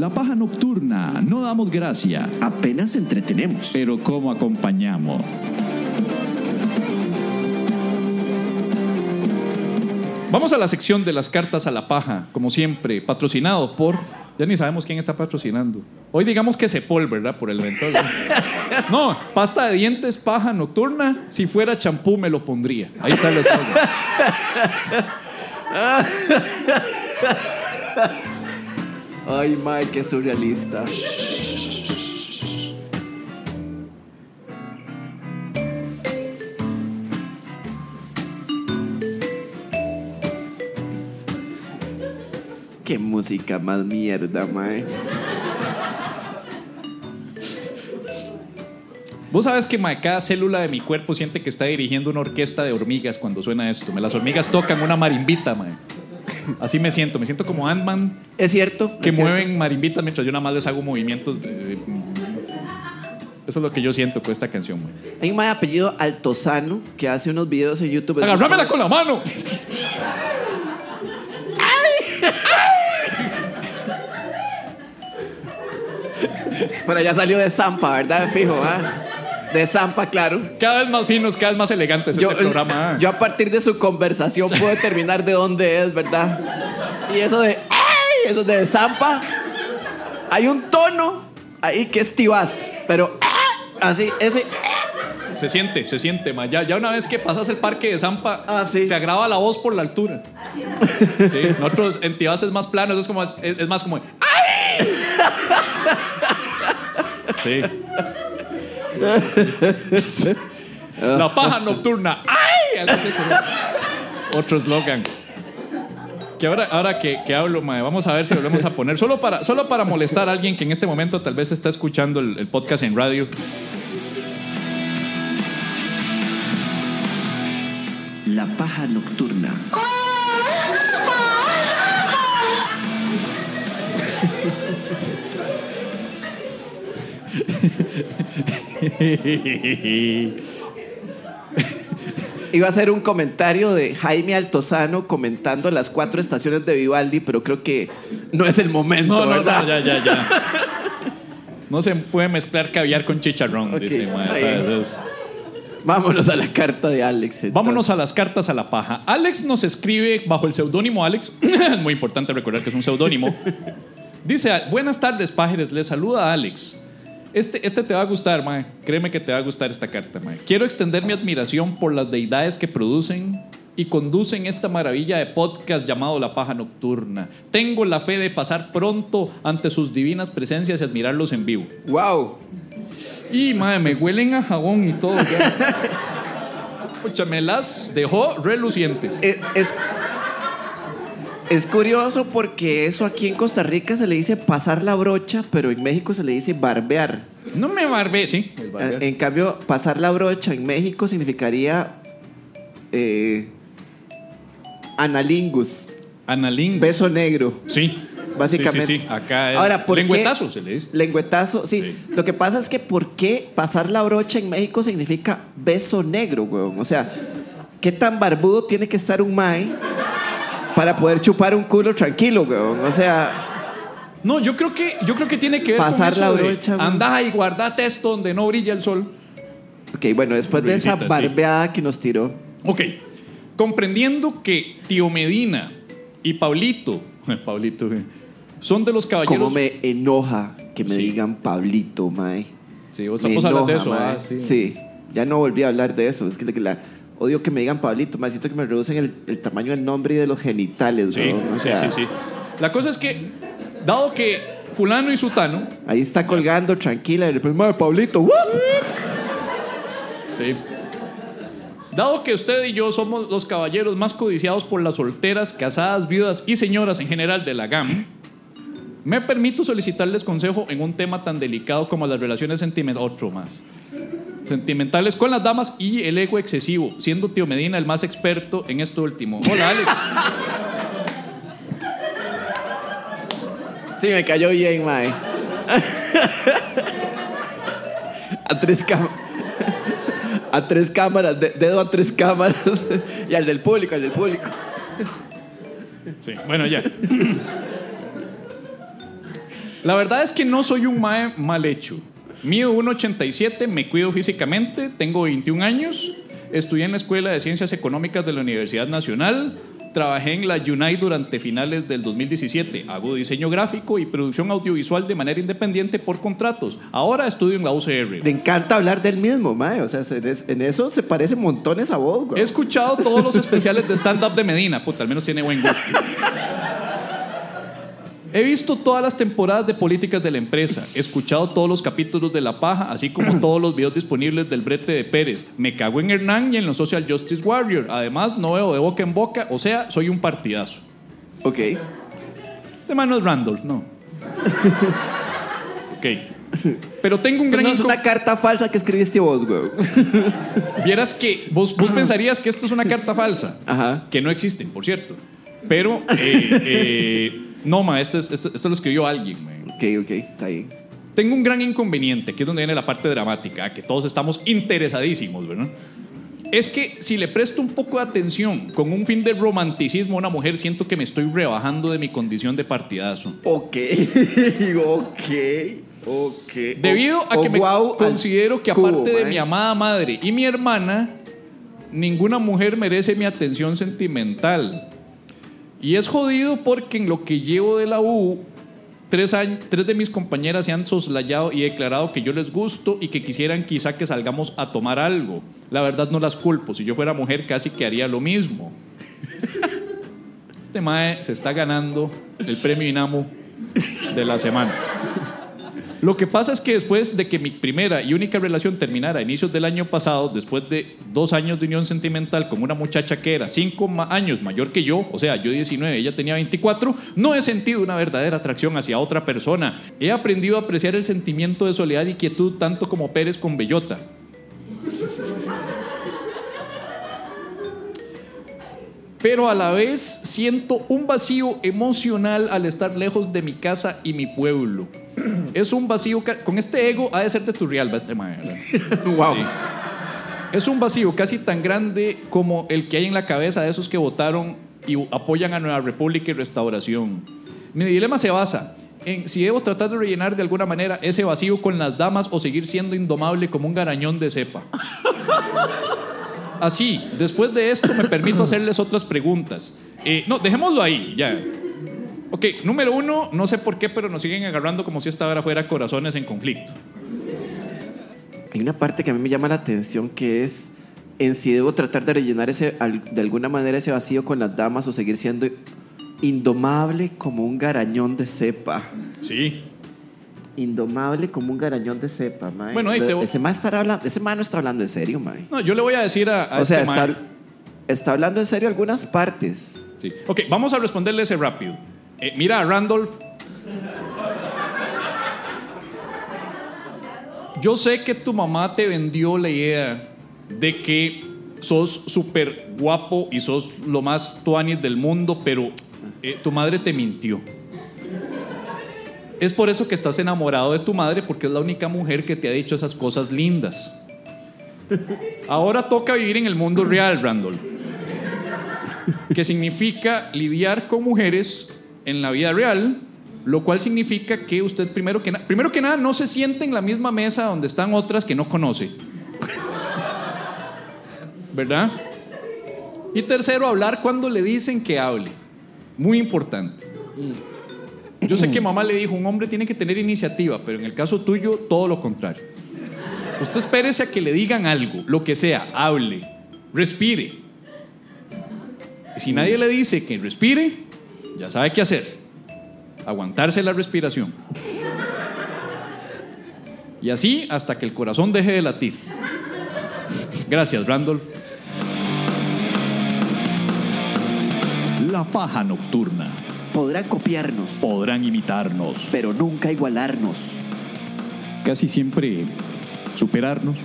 La paja nocturna, no damos gracia, Apenas entretenemos. pero ¿cómo acompañamos? Vamos a la sección de las cartas a la paja, como siempre, patrocinado por. Ya ni sabemos quién está patrocinando. Hoy digamos que Cepol, ¿verdad? Por el evento. *laughs* No, pasta de dientes, paja nocturna. Si fuera champú, me lo pondría. Ahí está el eslogan. *laughs* Ay, mae, qué surrealista. Qué música más mierda, mae. Vos sabes que cada célula de mi cuerpo siente que está dirigiendo una orquesta de hormigas cuando suena esto. Las hormigas tocan una marimbita, mae. Así me siento. Me siento como Ant-Man Es cierto. que es cierto. mueven marimbitas mientras yo nada más les hago movimientos. de- Eso es lo que yo siento con esta canción, mae. Hay un mae apellido Altozano que hace unos videos en YouTube. Agárramela con la mano. Pero ya salió de Zampa, ¿verdad? Fijo, ¿ah? De Zampa, claro. Cada vez más finos, cada vez más elegantes este programa. *laughs* yo a partir de su conversación puedo determinar de dónde es, ¿verdad? Y eso de ¡ay! Eso de Zampa. Hay un tono ahí que es tibás, pero ¡ah! así, ese Se siente, se siente, ma. Ya, ya una vez que pasas el parque de Zampa, Ah, sí. se agrava la voz por la altura. *laughs* Sí, nosotros en Tibás es más plano, eso es, como, es, es más como. ¡Ay! *laughs* Sí. *laughs* La paja nocturna. ¡Ay! Otro eslogan. Que ahora, ahora que, que hablo, mae, vamos a ver si volvemos a poner. Solo para, solo para molestar a alguien que en este momento tal vez está escuchando el, el podcast en radio. La paja nocturna. *laughs* *laughs* Iba a hacer un comentario de Jaime Altozano comentando las cuatro estaciones de Vivaldi, pero creo que no es el momento, No, no, ¿verdad? no, ya, ya, ya. No se puede mezclar caviar con chicharrón, Ok, dice. mae. ahí. Entonces, Vámonos a la carta de Alex. entonces. vámonos a las cartas a la paja. Alex nos escribe bajo el seudónimo Alex. Es *coughs* muy importante recordar que es un seudónimo. Dice, buenas tardes, pájaros. Les saluda Alex. Este, este te va a gustar, mae. Créeme que te va a gustar esta carta, mae. Quiero extender mi admiración por las deidades que producen y conducen esta maravilla de podcast llamado La Paja Nocturna. Tengo la fe de pasar pronto ante sus divinas presencias y admirarlos en vivo. ¡Wow! Y, madre, me huelen a jabón y todo. ya. Pucha, me las dejó relucientes. Es, es, es curioso porque eso aquí en Costa Rica se le dice pasar la brocha, pero en México se le dice barbear. No me barbé, sí. el barbear. En cambio, pasar la brocha en México significaría eh, analingus, Analín. beso negro. Sí. Básicamente. Sí, sí, sí. Acá es Ahora, ¿por qué- lengüetazo se le dice. Lengüetazo, sí. Sí. Lo que pasa es que ¿por qué pasar la brocha en México significa beso negro, weón? O sea, ¿qué tan barbudo tiene que estar un mae para poder chupar un culo tranquilo, weón? O sea, No, yo creo que, yo creo que tiene que ver Pasar con la eso de brocha, güey. Anda y guardate esto donde no brilla el sol. ok, bueno, después de esa sí. barbeada que nos tiró. Ok. Comprendiendo que Tío Medina y Pablito, *laughs* Pablito, eh, son de los caballeros. Cómo me enoja que me Sí. digan Pablito, mae. Sí, vos Me estamos hablando de eso. ah, sí, ya no volví a hablar de eso. Es que la- odio que me digan Pablito, mae, siento que me reducen el, el tamaño del nombre y de los genitales, Sí, o sí, sea, sí, sí. La cosa es que, dado que fulano y sutano, Ahí está colgando tranquila y después, mae, Pablito, ¡wup! Sí. Dado que usted y yo somos los caballeros más codiciados por las solteras, casadas, viudas y señoras en general de la GAM, me permito solicitarles consejo en un tema tan delicado como las relaciones sentimentales. Otro más. Sentimentales con las damas y el ego excesivo, siendo Tío Medina el más experto en esto último. Hola, Alex. Sí, me cayó bien, mae. a tres cámaras. A tres cámaras, de- dedo a tres cámaras. y al del público, al del público. Sí, bueno, ya. La verdad es que no soy un mae mal hecho. Mido 1,87, me cuido físicamente, tengo 21 años, estudié en la Escuela de Ciencias Económicas de la Universidad Nacional, trabajé en la UNAI durante finales del 2017, hago diseño gráfico y producción audiovisual de manera independiente por contratos. Ahora estudio en la UCR. Le encanta hablar del mismo, mae. O sea, se- en eso se parece montones a vos, güey. He escuchado todos los especiales de stand-up de Medina, puta, al menos tiene buen gusto. He visto todas las temporadas de políticas de la empresa, he escuchado todos los capítulos de La Paja, así como *clears throat* todos los videos disponibles del brete de Pérez. Me cago en Hernán y en los Social Justice Warrior. Además, no veo de boca en boca, o sea, soy un partidazo. Ok. Este man no es Randolph, no. *laughs* ok. Pero tengo un Eso gran no es una carta falsa que escribiste vos, güey. *laughs* Vieras que vos, vos *clears throat* pensarías que esto es una carta falsa. Ajá. que no existen, por cierto. Pero, eh, *laughs* eh, no, ma, esto, es- esto lo escribió alguien. ma. Ok, ok, está bien. Tengo un gran inconveniente, que es donde viene la parte dramática, que todos estamos interesadísimos, ¿verdad? Es que si le presto un poco de atención con un fin de romanticismo a una mujer, siento que me estoy rebajando de mi condición de partidazo. Ok, *laughs* ok, ok. Debido a que me considero que cubo, aparte de mi amada madre y mi hermana, ninguna mujer merece mi atención sentimental. Y es jodido porque en lo que llevo de la U, tres, años, tres de mis compañeras se han soslayado y declarado que yo les gusto y que quisieran quizá que salgamos a tomar algo. La verdad no las culpo. Si yo fuera mujer casi que haría lo mismo. *laughs* Este mae se está ganando el premio Inamo de la semana. Lo que pasa es que después de que mi primera y única relación terminara a inicios del año pasado, después de dos años de unión sentimental con una muchacha que era cinco años mayor que yo, o sea, yo 19, ella tenía 24, no he sentido una verdadera atracción hacia otra persona. He aprendido a apreciar el sentimiento de soledad y quietud tanto como Pérez con Bellota. Pero a la vez siento un vacío emocional al estar lejos de mi casa y mi pueblo. *clears throat* Es un vacío con este ego ha de ser de Turrialba este mae, ¿verdad? *laughs* Wow. Sí. Es un vacío casi tan grande como el que hay en la cabeza de esos que votaron y apoyan a Nueva República y Restauración. Mi dilema se basa en si debo tratar de rellenar de alguna manera ese vacío con las damas o seguir siendo indomable como un garañón de cepa. *laughs* Así, después de esto me permito hacerles otras preguntas. Eh, no, dejémoslo ahí, ya. Ok, número uno, no sé por qué, pero nos siguen agarrando como si esta hora fuera corazones en conflicto. Hay una parte que a mí me llama la atención que es en si debo tratar de rellenar ese, de alguna manera ese vacío con las damas o seguir siendo indomable como un garañón de cepa. Sí. Indomable como un garañón de cepa, mae. Bueno, ahí te- ese mae estará hablando, ese mae no está hablando en serio, mae. No, yo le voy a decir a, a O sea, este está, mae- está hablando en serio algunas partes. Sí. Ok, vamos a responderle ese rápido. Eh, mira, Randolph. Yo sé que tu mamá te vendió la idea de que sos súper guapo y sos lo más tuanis del mundo, pero eh, tu madre te mintió. Es por eso que estás enamorado de tu madre, porque es la única mujer que te ha dicho esas cosas lindas. Ahora toca vivir en el mundo real, Randolph que significa lidiar con mujeres en la vida real, lo cual significa que usted primero que, primero que nada no se siente en la misma mesa donde están otras que no conoce. *laughs* ¿Verdad? Y tercero, hablar cuando le dicen que hable. Muy importante. Yo sé que mamá le dijo, un hombre tiene que tener iniciativa, pero en el caso tuyo, todo lo contrario. Usted espérese a que le digan algo, lo que sea, hable. respire. Si nadie le dice que respire, ya sabe qué hacer. Aguantarse la respiración. Y así hasta que el corazón deje de latir. Gracias, Randolph. La paja nocturna. Podrán copiarnos, Podrán imitarnos. pero nunca igualarnos. Casi siempre superarnos.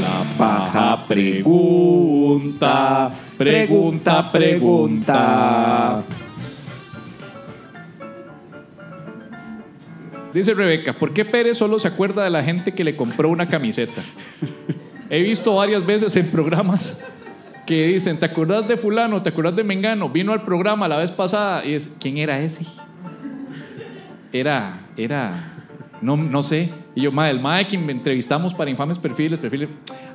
La Paja pregunta, pregunta, pregunta. Dice Rebeca, ¿por qué Pérez solo se acuerda de la gente que le compró una camiseta? He visto varias veces en programas que dicen, ¿te acordás de fulano? ¿Te acordás de Mengano? Vino al programa la vez pasada y es, ¿quién era ese? Era, era, no, no sé. Y yo, mae, el mae que me entrevistamos para Infames Perfiles, perfiles,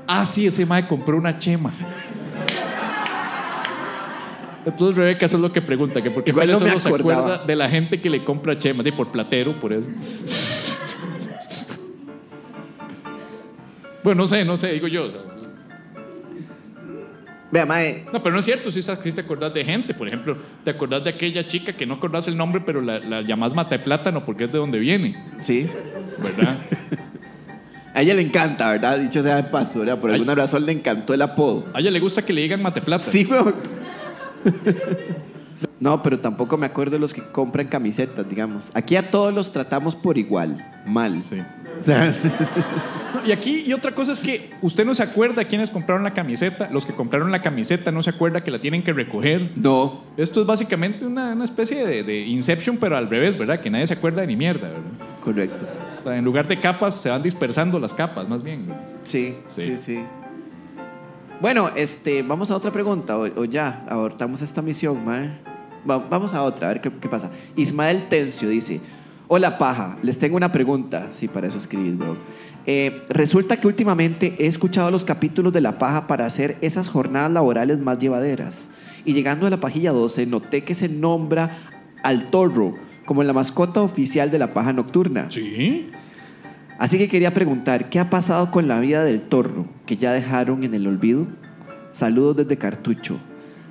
ah, sí, ese mae compró una chema. Entonces Rebeca eso es lo que pregunta, que por qué Igual no solo se acuerda de la gente que le compra chemas, de por platero, por eso. Bueno, no sé, no sé, digo yo. Vea, mae, No, pero no es cierto, sí, sí te acordás de gente. Por ejemplo, te acordás de aquella chica que no acordás el nombre, pero la, la llamás mata de plátano porque es de donde viene, sí. ¿verdad? *laughs* A ella le encanta, ¿verdad? Dicho sea de paso, ¿verdad? Por Ay. alguna razón le encantó el apodo. A ella le gusta que le digan mate plata. Sí, weón. *laughs* No, pero tampoco me acuerdo de los que compran camisetas, digamos. Aquí a todos los tratamos por igual, mal. Sí. O sea, *laughs* Y aquí, y otra cosa es que usted no se acuerda quiénes compraron la camiseta. Los que compraron la camiseta no se acuerda que la tienen que recoger. no. Esto es básicamente una, una especie de, de Inception, pero al revés, ¿verdad? Que nadie se acuerda de ni mierda, ¿verdad? Correcto. O sea, en lugar de capas, se van dispersando las capas, más bien. Sí, Sí. sí, sí. Bueno, este, vamos a otra pregunta, o, o ya, abortamos esta misión, mae. Va- vamos a otra, a ver qué, qué pasa. Ismael Tencio dice: Hola, paja, les tengo una pregunta. Sí, para eso escribí, bro. Eh, resulta que últimamente he escuchado los capítulos de La Paja para hacer esas jornadas laborales más llevaderas. Y llegando a la pajilla 12, noté que se nombra al torro como la mascota oficial de la paja nocturna. Sí. Así que quería preguntar, ¿qué ha pasado con la vida del torro que ya dejaron en el olvido? Saludos desde Cartucho.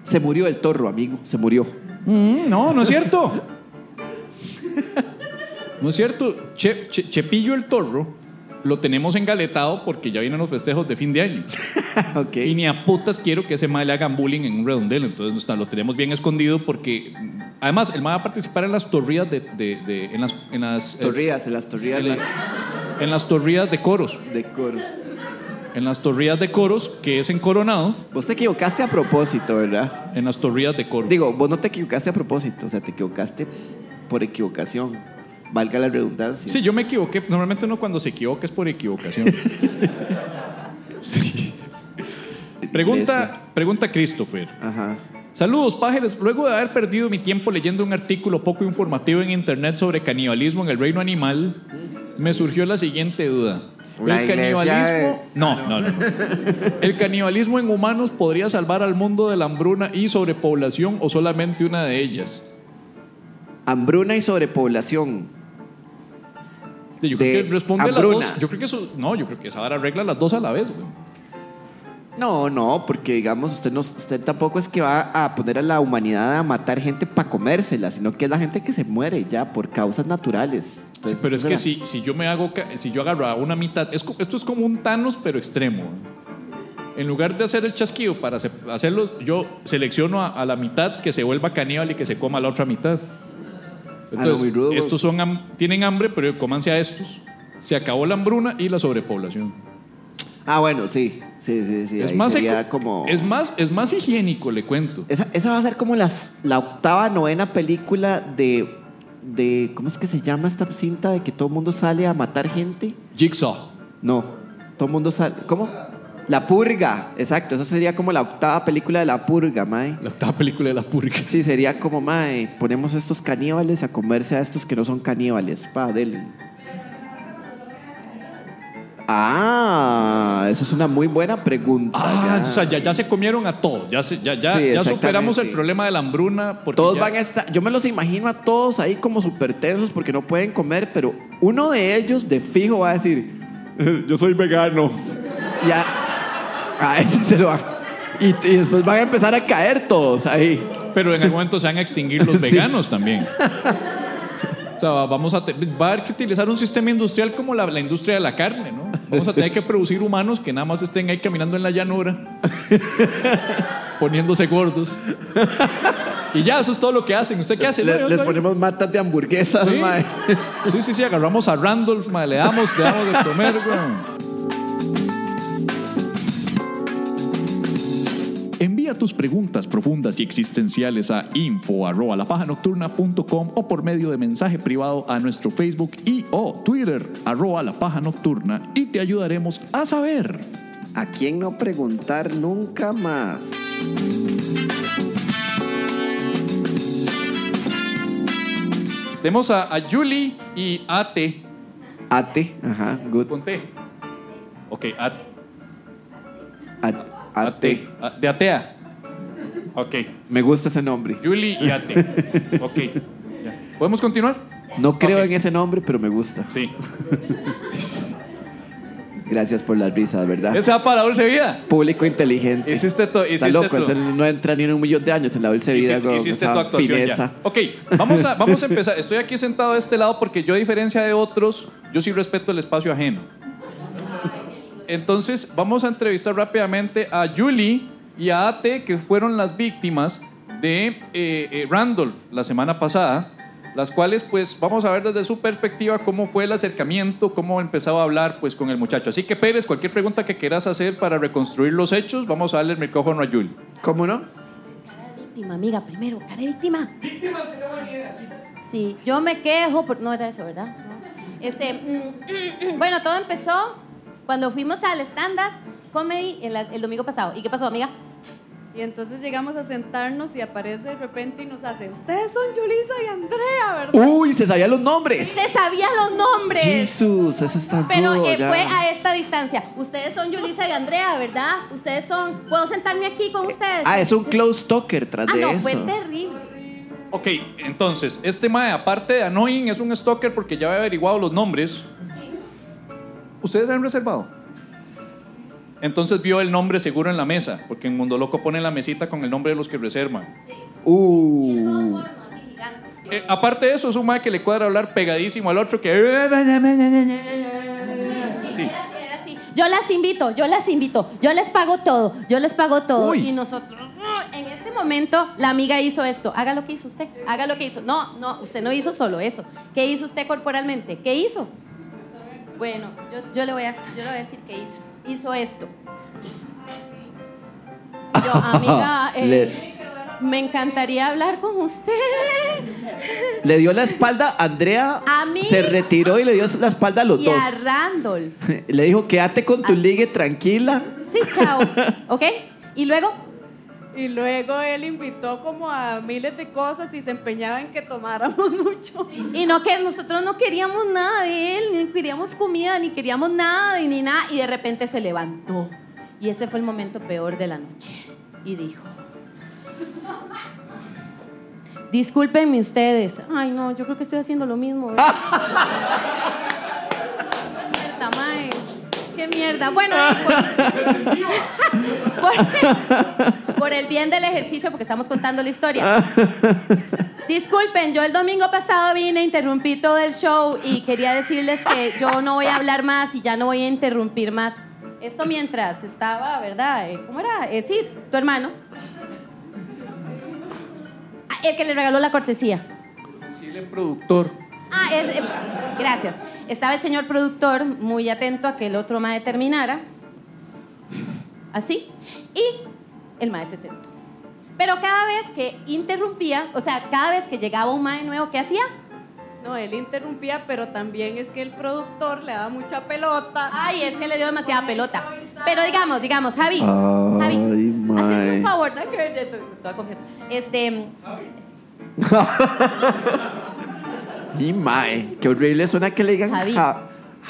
Se murió el torro, amigo, se murió. Mm, no, no es cierto. No es cierto. Che- Che- Chepillo el Torro lo tenemos engaletado porque ya vienen los festejos de fin de año. *laughs* ok. Y ni a putas quiero que ese mae le hagan bullying en un redondel. Entonces lo tenemos bien escondido porque. Además, el mae va a participar en las torrías de. de- de- en las. En las, eh, Torrías, en las torrías en la- en las torrías de coros. de coros. En las torrías de coros, que es en Coronado. Vos te equivocaste a propósito, ¿verdad? En las torrías de coros. Digo, vos no te equivocaste a propósito, o sea, te equivocaste por equivocación. Valga la redundancia. Sí, yo me equivoqué. Normalmente uno cuando se equivoca es por equivocación. *laughs* sí. Pregunta, pregunta Christopher. Ajá. Saludos, pájaros. Luego de haber perdido mi tiempo leyendo un artículo poco informativo en internet sobre canibalismo en el reino animal, me surgió la siguiente duda. La ¿El canibalismo? No, no, no, no. ¿El canibalismo en humanos podría salvar al mundo de la hambruna y sobrepoblación o solamente una de ellas? Hambruna y sobrepoblación. Sí, Yo creo De que responde a las hambruna. dos. Yo creo que eso. No, yo creo que esa vara arregla las dos a la vez, güey. No, no, porque digamos, usted, no, usted tampoco es que va a poner a la humanidad a matar gente para comérsela, sino que es la gente que se muere ya por causas naturales. Sí, pero es que la- si, si yo me hago, ca- si yo agarro a una mitad, es esto es como un Thanos pero extremo. En lugar de hacer el chasquido para hacerlo, yo selecciono a, a la mitad que se vuelva caníbal y que se coma la otra mitad. Entonces, rudo, güey. estos son tienen hambre, pero cómanse a estos. Se acabó la hambruna y la sobrepoblación. Ah, bueno, sí, sí, sí, sí. es, ahí más sería como... es, más, es más higiénico, le cuento. Esa, esa va a ser como las, la octava, novena película de, de... ¿Cómo es que se llama esta cinta de que todo el mundo sale a matar gente? Jigsaw. No, todo el mundo sale... ¿Cómo? La Purga, exacto. Eso sería como la octava película de La Purga, mae. La octava película de la purga. Sí, sería como, mae, ponemos a estos caníbales a comerse a estos que no son caníbales. Pa, dele. Ah, esa es una muy buena pregunta. Ah, ya. o sea, ya, ya se comieron a todo. Ya, se- ya, ya, Sí, ya superamos el problema de la hambruna. Porque Todos van a estar, yo me los imagino a todos ahí como súper tensos porque no pueden comer, pero uno de ellos de fijo va a decir, Yo soy vegano. ya, a ese se lo va. Y, y después van a empezar a caer todos ahí. Pero en algún momento se van a extinguir los *laughs* Sí. veganos también. *laughs* O sea, vamos a te- va a haber que utilizar un sistema industrial como la, la industria de la carne, ¿no? Vamos a tener que producir humanos que nada más estén ahí caminando en la llanura, *laughs* poniéndose gordos. Y ya, eso es todo lo que hacen. ¿Usted qué hace? Le- No, yo les ponemos matas de hamburguesas, Sí. mae. Sí, sí, sí, agarramos a Randolph, mae, le damos, le damos de comer, weón. Envía tus preguntas profundas y existenciales a info@lapajanocturna.com o por medio de mensaje privado a nuestro Facebook y o Twitter arroba la paja nocturna y te ayudaremos a saber. ¿A quién no preguntar nunca más? Tenemos a, a Julie y Ate. Ate, ajá, good. Ponte. Ok, At- At- Ate. ate. A- De Atea. Ok. Me gusta ese nombre. Julie y Ate. *laughs* Ok. Ya. ¿Podemos continuar? No creo en ese nombre, pero me gusta. Sí. *laughs* Gracias por las risas, ¿verdad? Ese va para Dulce Vida. Público inteligente. Hiciste tu, Está loco, tu- no entra ni en un millón de años en la dulce vida Hiciste, tu actuación ya. Ok, vamos a, vamos a empezar. Estoy aquí sentado de este lado porque yo, a diferencia de otros, yo sí respeto el espacio ajeno. Entonces, vamos a entrevistar rápidamente a Julie y a Ate, que fueron las víctimas de eh, eh, Randolph la semana pasada, las cuales, pues, vamos a ver desde su perspectiva cómo fue el acercamiento, cómo empezaba a hablar, pues, con el muchacho. Así que, Pérez, cualquier pregunta que quieras hacer para reconstruir los hechos, vamos a darle el micrófono a Julie. ¿Cómo no? Cara de víctima, amiga, primero, cara de víctima. Víctima sería buena idea, sí. Sí, yo me quejo, por... no era eso, ¿verdad? No. Este, mm, bueno, todo empezó cuando fuimos al stand-up comedy el, el domingo pasado. ¿Y qué pasó, amiga? Y entonces llegamos a sentarnos y aparece de repente y nos hace, ustedes son Yulisa y Andrea, ¿verdad? Uy, se sabían los nombres. Se sabían los nombres. Jesús, eso está Pero rudo, eh, fue a esta distancia. Ustedes son Yulisa y Andrea, ¿verdad? Ustedes son. ¿Puedo sentarme aquí con ustedes? Ah, es un close talker tras Ah, de no, eso. fue terrible. Ok, entonces, este mae, aparte de annoying, es un stalker porque ya había averiguado los nombres. ¿Ustedes han reservado? Entonces vio el nombre seguro en la mesa, porque en Mundo Loco pone la mesita con el nombre de los que reservan. Uh. Eh, aparte de eso, es un mae que le cuadra hablar pegadísimo al otro que... Sí. Yo las invito, yo las invito, yo les pago todo, yo les pago todo. Uy. Y nosotros, en este momento, la amiga hizo esto. Haga lo que hizo usted, haga lo que hizo. No, no, usted no hizo solo eso. ¿Qué hizo usted corporalmente? ¿Qué hizo? Bueno, yo, yo le, voy a, yo le voy a decir qué hizo. Hizo esto. Yo, *laughs* amiga, eh, me encantaría hablar con usted. Le dio la espalda a Andrea. A mí. Se retiró y le dio la espalda a los Y dos. a Randolph. *laughs* Le dijo, quédate con tu ligue tranquila. Sí, chao. *laughs* ¿Ok? Y luego, Y luego él invitó como a miles de cosas y se empeñaba en que tomáramos *laughs* mucho. Y no que nosotros no queríamos nada de él, ni queríamos comida, ni queríamos nada, ni nada. Y de repente se levantó. Y ese fue el momento peor de la noche. Y dijo: Discúlpenme ustedes. Ay, no, yo creo que estoy haciendo lo mismo. *laughs* Qué mierda. Bueno, *laughs* *laughs* por, el bien del ejercicio, porque estamos contando la historia. *laughs* Disculpen, yo el domingo pasado vine, interrumpí todo el show y quería decirles que yo no voy a hablar más y ya no voy a interrumpir más. Esto mientras estaba, ¿verdad? Eh, ¿Cómo era? Eh, sí, tu hermano. Ah, El que le regaló la cortesía. Sí, el productor. Ah, es, eh, gracias. Estaba el señor productor muy atento a que el otro mae terminara. Así. Y el mae se sentó. Pero cada vez que interrumpía, o sea, cada vez que llegaba un mae nuevo, ¿qué hacía? No, él interrumpía, pero también es que el productor le daba mucha pelota. Ay, es que le dio demasiada pelota. Pero digamos, digamos, Javi. Ay, Javi, mae. hazme un favor, no hay que. Este, *laughs* Y mae, qué horrible suena que le digan Javi. Ja-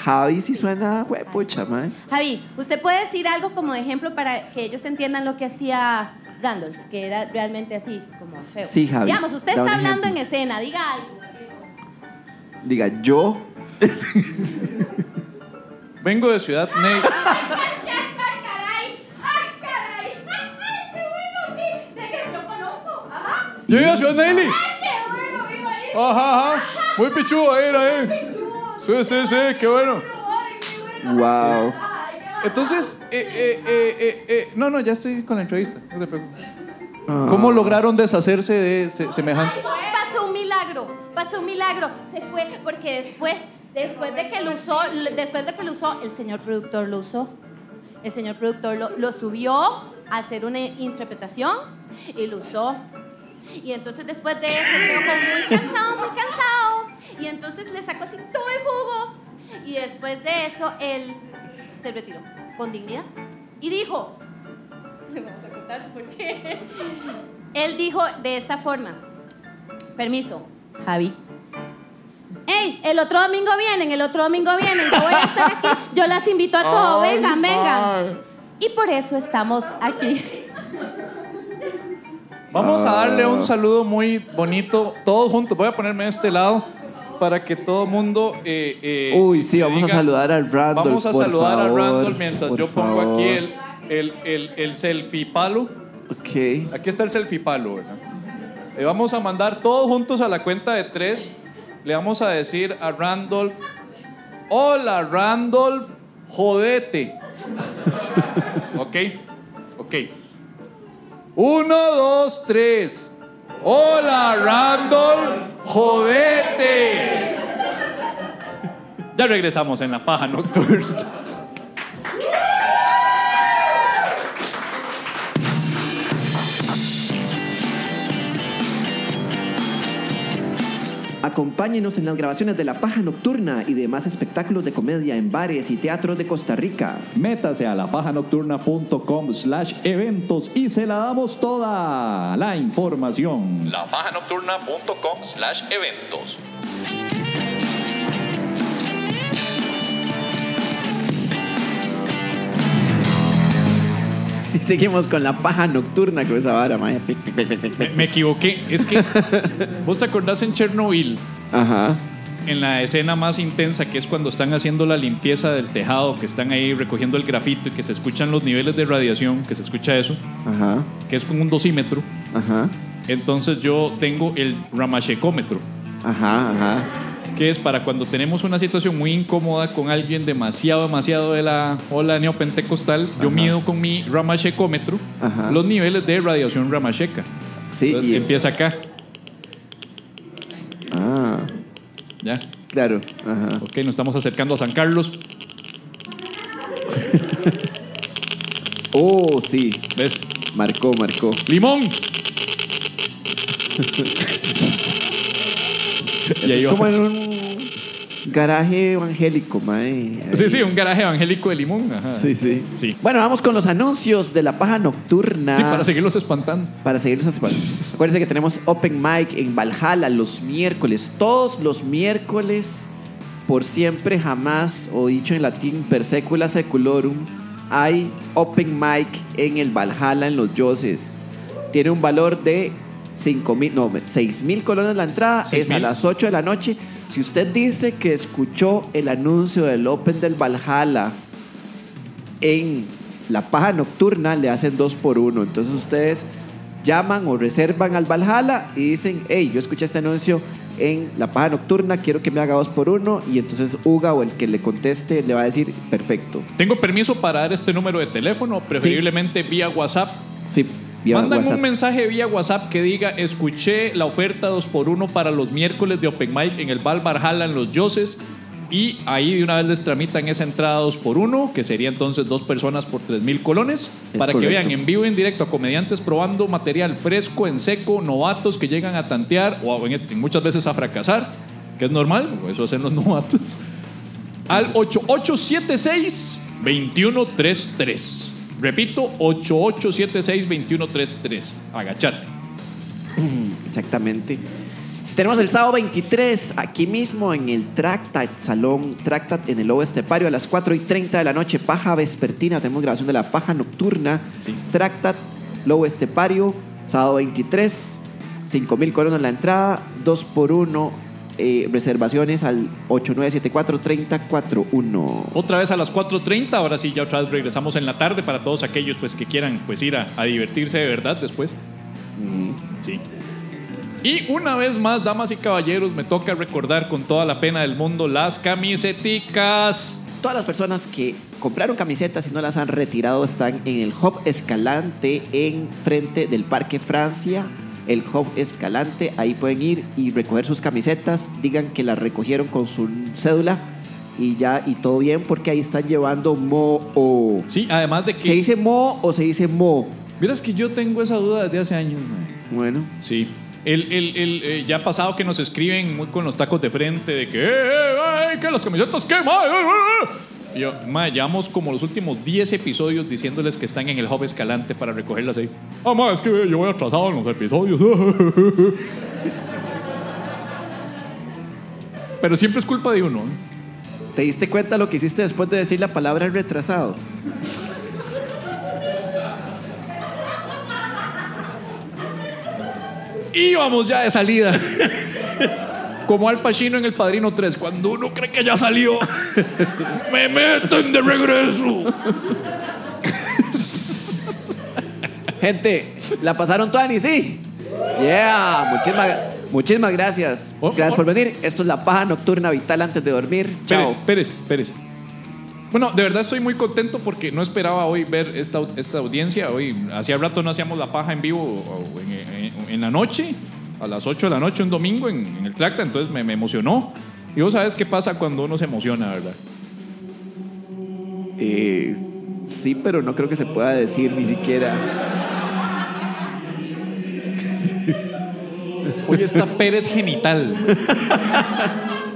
Javi sí suena huepucha, mae. Javi, ¿usted puede decir algo como de ejemplo para que ellos entiendan lo que hacía Randolph, que era realmente así, como feo? Sí, Javi, Digamos, usted está hablando ejemplo. en escena, diga algo. Diga, yo. *laughs* Vengo de Ciudad Ney. ¡Ay, caray! ¡Ay, caray! ¡Ay, qué bueno! Sí, de que yo conozco. Ajá. Yo iba a Ciudad Neyli. ¡Ay, qué bueno! ¡Viva ahí! Ajá, ajá. Muy pichudo ahí, ahí. Sí, sí, sí, qué bueno. Wow. Entonces, eh, eh, eh, eh, eh, no, no, ya estoy con la entrevista. No te preocupes. ¿Cómo lograron deshacerse de se- semejante? Pasó un milagro, pasó un milagro. Se fue porque después, después de que lo usó, después de que lo usó, el señor productor lo usó. El señor productor lo, lo subió a hacer una interpretación y lo usó. Y entonces después de eso quedó como muy cansado, muy cansado. Y entonces le sacó así todo el jugo. Y después de eso él se retiró con dignidad. Y dijo, le vamos a contar por qué. *laughs* Él dijo de esta forma, permiso, Javi. ¡Ey! El otro domingo vienen, el otro domingo vienen. Yo voy a estar aquí. Yo las invito a todos. Vengan, vengan. Y por eso estamos aquí. Vamos a darle un saludo muy bonito, todos juntos. Voy a ponerme de este lado para que todo mundo. eh, eh, Uy, sí, vamos a saludar al Randolph. Vamos a por saludar favor, a Randall mientras yo pongo favor. aquí el, el, el, el selfie palo. Ok. Aquí está el selfie palo, ¿verdad? Le vamos a mandar todos juntos a la cuenta de tres. Le vamos a decir a Randolph: Hola, Randolph, jodete. *laughs* ok, ok. Uno, dos, tres. Hola, Randolph, jodete. Ya regresamos en la paja nocturna. Acompáñenos en las grabaciones de La Paja Nocturna y demás espectáculos de comedia en bares y teatros de Costa Rica. Métase a lapajanocturna.com slash eventos y se la damos toda la información. lapajanocturna.com slash eventos. Seguimos con La Paja Nocturna con esa vara, mae. Me, me equivoqué. Es que vos te acordás en Chernobyl, Ajá. en la escena más intensa, que es cuando están haciendo la limpieza del tejado, que están ahí recogiendo el grafito y que se escuchan los niveles de radiación, que se escucha eso, Ajá. que es con un dosímetro. Ajá. Entonces yo tengo el ramachecómetro, Ajá. Ajá. Que es para cuando tenemos una situación muy incómoda con alguien demasiado, demasiado de la ola neopentecostal, yo mido con mi ramachecómetro Ajá. los niveles de radiación ramacheca. Sí. Entonces y- empieza acá, Ah. ¿ya? Claro. Ajá. Ok, nos estamos acercando a San Carlos. *laughs* Oh, sí. ¿Ves? Marcó, marcó. ¡Limón! *laughs* Eso es como en un garaje evangélico, mae. Sí, sí, un garaje evangélico de limón. Ajá. Sí, sí. Sí. Bueno, vamos con los anuncios de la paja nocturna. Sí, para seguirlos espantando. Para seguirnos espa- *laughs* Acuérdense que tenemos Open Mic en Valhalla los miércoles. Todos los miércoles, por siempre, jamás, o dicho en latín, per secula seculorum, hay Open Mic en el Valhalla en los Yoses. Tiene un valor de 5 mil, no, 6 mil colones la entrada. ¿Seis Es a las 8 de la noche. Si usted dice que escuchó el anuncio del Open del Valhalla en la paja nocturna le hacen dos por uno. Entonces ustedes llaman o reservan al Valhalla y dicen, hey, yo escuché este anuncio en la paja nocturna, quiero que me haga dos por uno. Y entonces Uga o el que le conteste le va a decir, perfecto. Tengo permiso para dar este número de teléfono, preferiblemente vía WhatsApp. Sí, vía WhatsApp. un mensaje vía WhatsApp que diga, escuché la oferta 2x1 para los miércoles de Open Mic en el Val Valhalla en los Yoses. Y ahí de una vez les tramitan esa entrada 2x1, que sería entonces dos personas por 3 mil colones, Es para que vean en vivo y en directo a comediantes probando material fresco, en seco, novatos que llegan a tantear o en este- muchas veces a fracasar, que es normal, eso hacen los *laughs* novatos, al 8876-2133. Repito, 8876-2133. Agachate. *clears throat* Exactamente. Tenemos el sábado 23, aquí mismo en el Tractat, Salón Tractat en el Lobo Estepario, a las 4 y 30 de la noche, paja vespertina. Tenemos grabación de la paja nocturna. Sí. Tractat, Lobo Estepario, sábado 23, 5 mil coronas la entrada, 2 por 1. Reservaciones al 8974-3041. Otra vez a las 4.30, ahora sí, ya otra vez regresamos en la tarde para todos aquellos pues, que quieran pues, ir a, a divertirse de verdad después. Sí. Y una vez más, damas y caballeros, me toca recordar con toda la pena del mundo las camiseticas. Todas las personas que compraron camisetas y no las han retirado están en el Hub Escalante en frente del Parque Francia. El Hub Escalante, ahí pueden ir y recoger sus camisetas. Digan que las recogieron con su cédula y ya, y todo bien, porque ahí están llevando mo o. Sí, además de que... ¿Se dice mo o se dice mo? Miras que yo tengo esa duda desde hace años. mae. Bueno, Sí. El, el- el, eh, ya ha pasado que nos escriben muy con los tacos de frente de que, eh, eh, ay, que las camisetas, ¿qué, ma? Eh, eh, eh". Y yo, llevamos como los últimos 10 episodios diciéndoles que están en el hub escalante para recogerlas ahí. Ah, es que yo voy atrasado en los episodios. *laughs* Pero siempre es culpa de uno. ¿te diste cuenta lo que hiciste después de decir la palabra retrasado? Y vamos ya de salida. Como Al Pacino en El Padrino 3, cuando uno cree que ya salió, me meten de regreso. Gente, ¿la pasaron toda ni sí? Yeah, muchísimas, muchísimas gracias. Oh, Gracias oh. por venir. Esto es la paja nocturna vital antes de dormir. Chao. Pérez, Pérez, Pérez. Bueno, de verdad estoy muy contento porque no esperaba hoy ver esta, esta audiencia. Hoy, hacía rato no hacíamos la paja en vivo o en, en- en la noche, a las 8 de la noche, un domingo en, en el Tracta, entonces me, me emocionó. Y vos sabes qué pasa cuando uno se emociona, ¿verdad? Eh, sí, pero no creo que se pueda decir ni siquiera. Hoy está Pérez genital.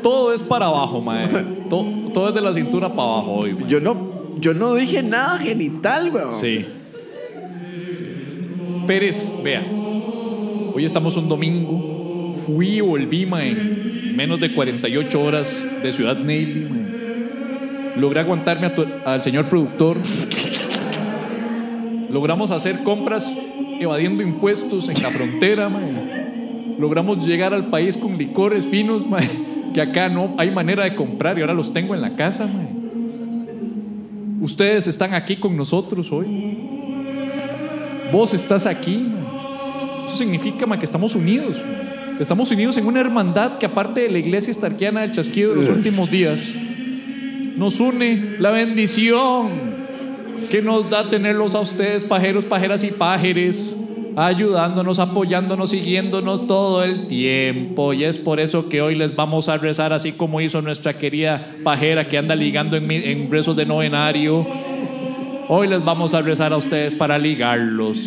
Todo es para abajo, mae. Todo, todo es de la cintura para abajo hoy, mae. Yo no, yo no dije nada genital, weón. Sí. Pérez, vea. Hoy estamos un domingo. Fui y volví, mae, en menos de 48 horas de Ciudad mae. Logré aguantarme a tu- al señor productor. Logramos hacer compras evadiendo impuestos en la frontera, mae. Logramos llegar al país con licores finos, mae, que acá no hay manera de comprar y ahora los tengo en la casa, mae. Ustedes están aquí con nosotros hoy. Vos estás aquí. Eso significa man, que estamos unidos. Estamos unidos en una hermandad que aparte de la iglesia estarquiana del chasquido de los últimos días, nos une la bendición que nos da tenerlos a ustedes, pajeros, pajeras y pájeres, ayudándonos, apoyándonos, siguiéndonos todo el tiempo. Y es por eso que hoy les vamos a rezar así como hizo nuestra querida pajera que anda ligando en, mi- en rezos de novenario. Hoy les vamos a rezar a ustedes para ligarlos.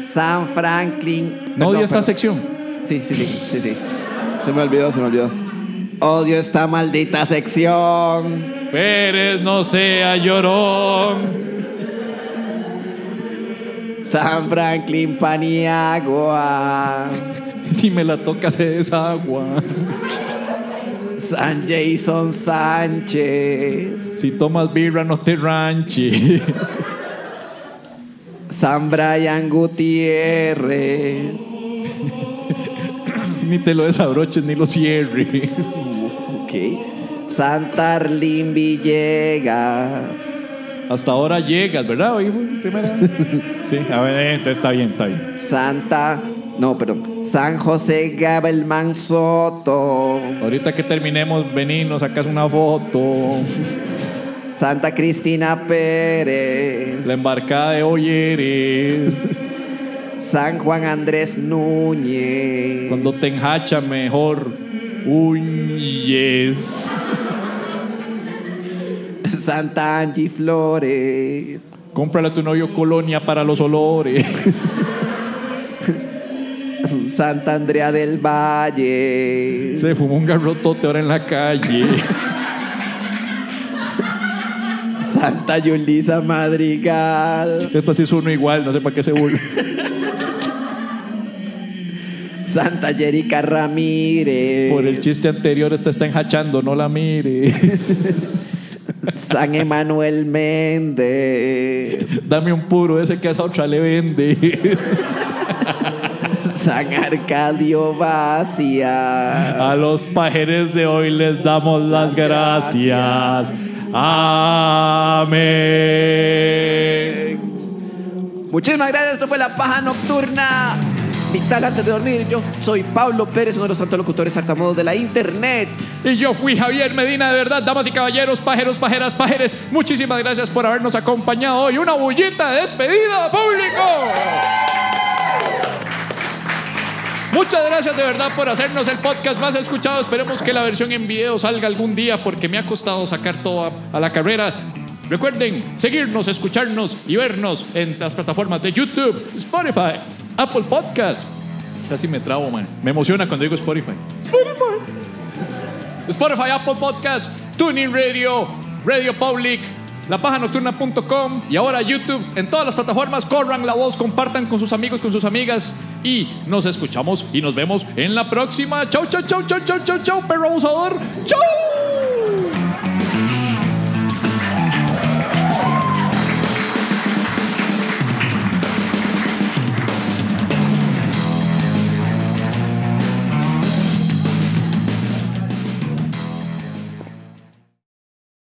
San Franklin. No odio esta sección. Sí, sí, sí, sí, sí. Se me olvidó, se me olvidó. Odio esta maldita sección. Pérez no sea llorón. San Franklin Paniagua. Si me la toca se desagua. San Jason Sánchez. Si tomas birra no te ranche. San Brian Gutiérrez. ni te lo desabroches ni lo cierres. Ok. Santa Arlín Villegas. Hasta ahora llegas, ¿verdad? Hoy fue primera. Sí, a ver, eh, entonces está bien, está bien. Santa. No, perdón. San José Gabelman Soto. Ahorita que terminemos, vení, nos sacas una foto. Santa Cristina Pérez. La embarcada de hoy eres. San Juan Andrés Núñez. Cuando te enhacha mejor. Uyes. Santa Angie Flores. Cómprale a tu novio colonia para los olores. Santa Andrea del Valle. Se fumó un garrotote ahora en la calle. Santa Yulisa Madrigal. Esta sí es uno igual, no sé para qué se burla. Santa Jerica Ramírez. Por el chiste anterior, esta está enjachando, no la mires. *laughs* San Emanuel Méndez. Dame un puro, ese que a esa otra le vende. *laughs* San Arcadio Vacía. A los pajeres de hoy les damos las gracias. Amén. Muchísimas gracias. Esto fue La Paja Nocturna. Vital antes de dormir. Yo soy Pablo Pérez, uno de los santos locutores saltamodos de la internet. Y yo fui Javier Medina, de verdad, damas y caballeros, pajeros, pajeras, pajeres. Muchísimas gracias por habernos acompañado hoy. Una bullita de despedida, público. Muchas gracias de verdad por hacernos el podcast más escuchado. Esperemos que la versión en video salga algún día porque me ha costado sacar todo a, la carrera. Recuerden seguirnos, escucharnos y vernos en las plataformas de YouTube, Spotify, Apple Podcast. Casi me trabo, man. Me emociona cuando digo Spotify. Spotify. Spotify, Apple Podcast, TuneIn Radio, Radio Public, lapajanocturna.com y ahora YouTube. En todas las plataformas, corran la voz, compartan con sus amigos, con sus amigas y nos escuchamos y nos vemos en la próxima. Chau, chau, chau, chau, chau, chau, chau, perro abusador. Chau.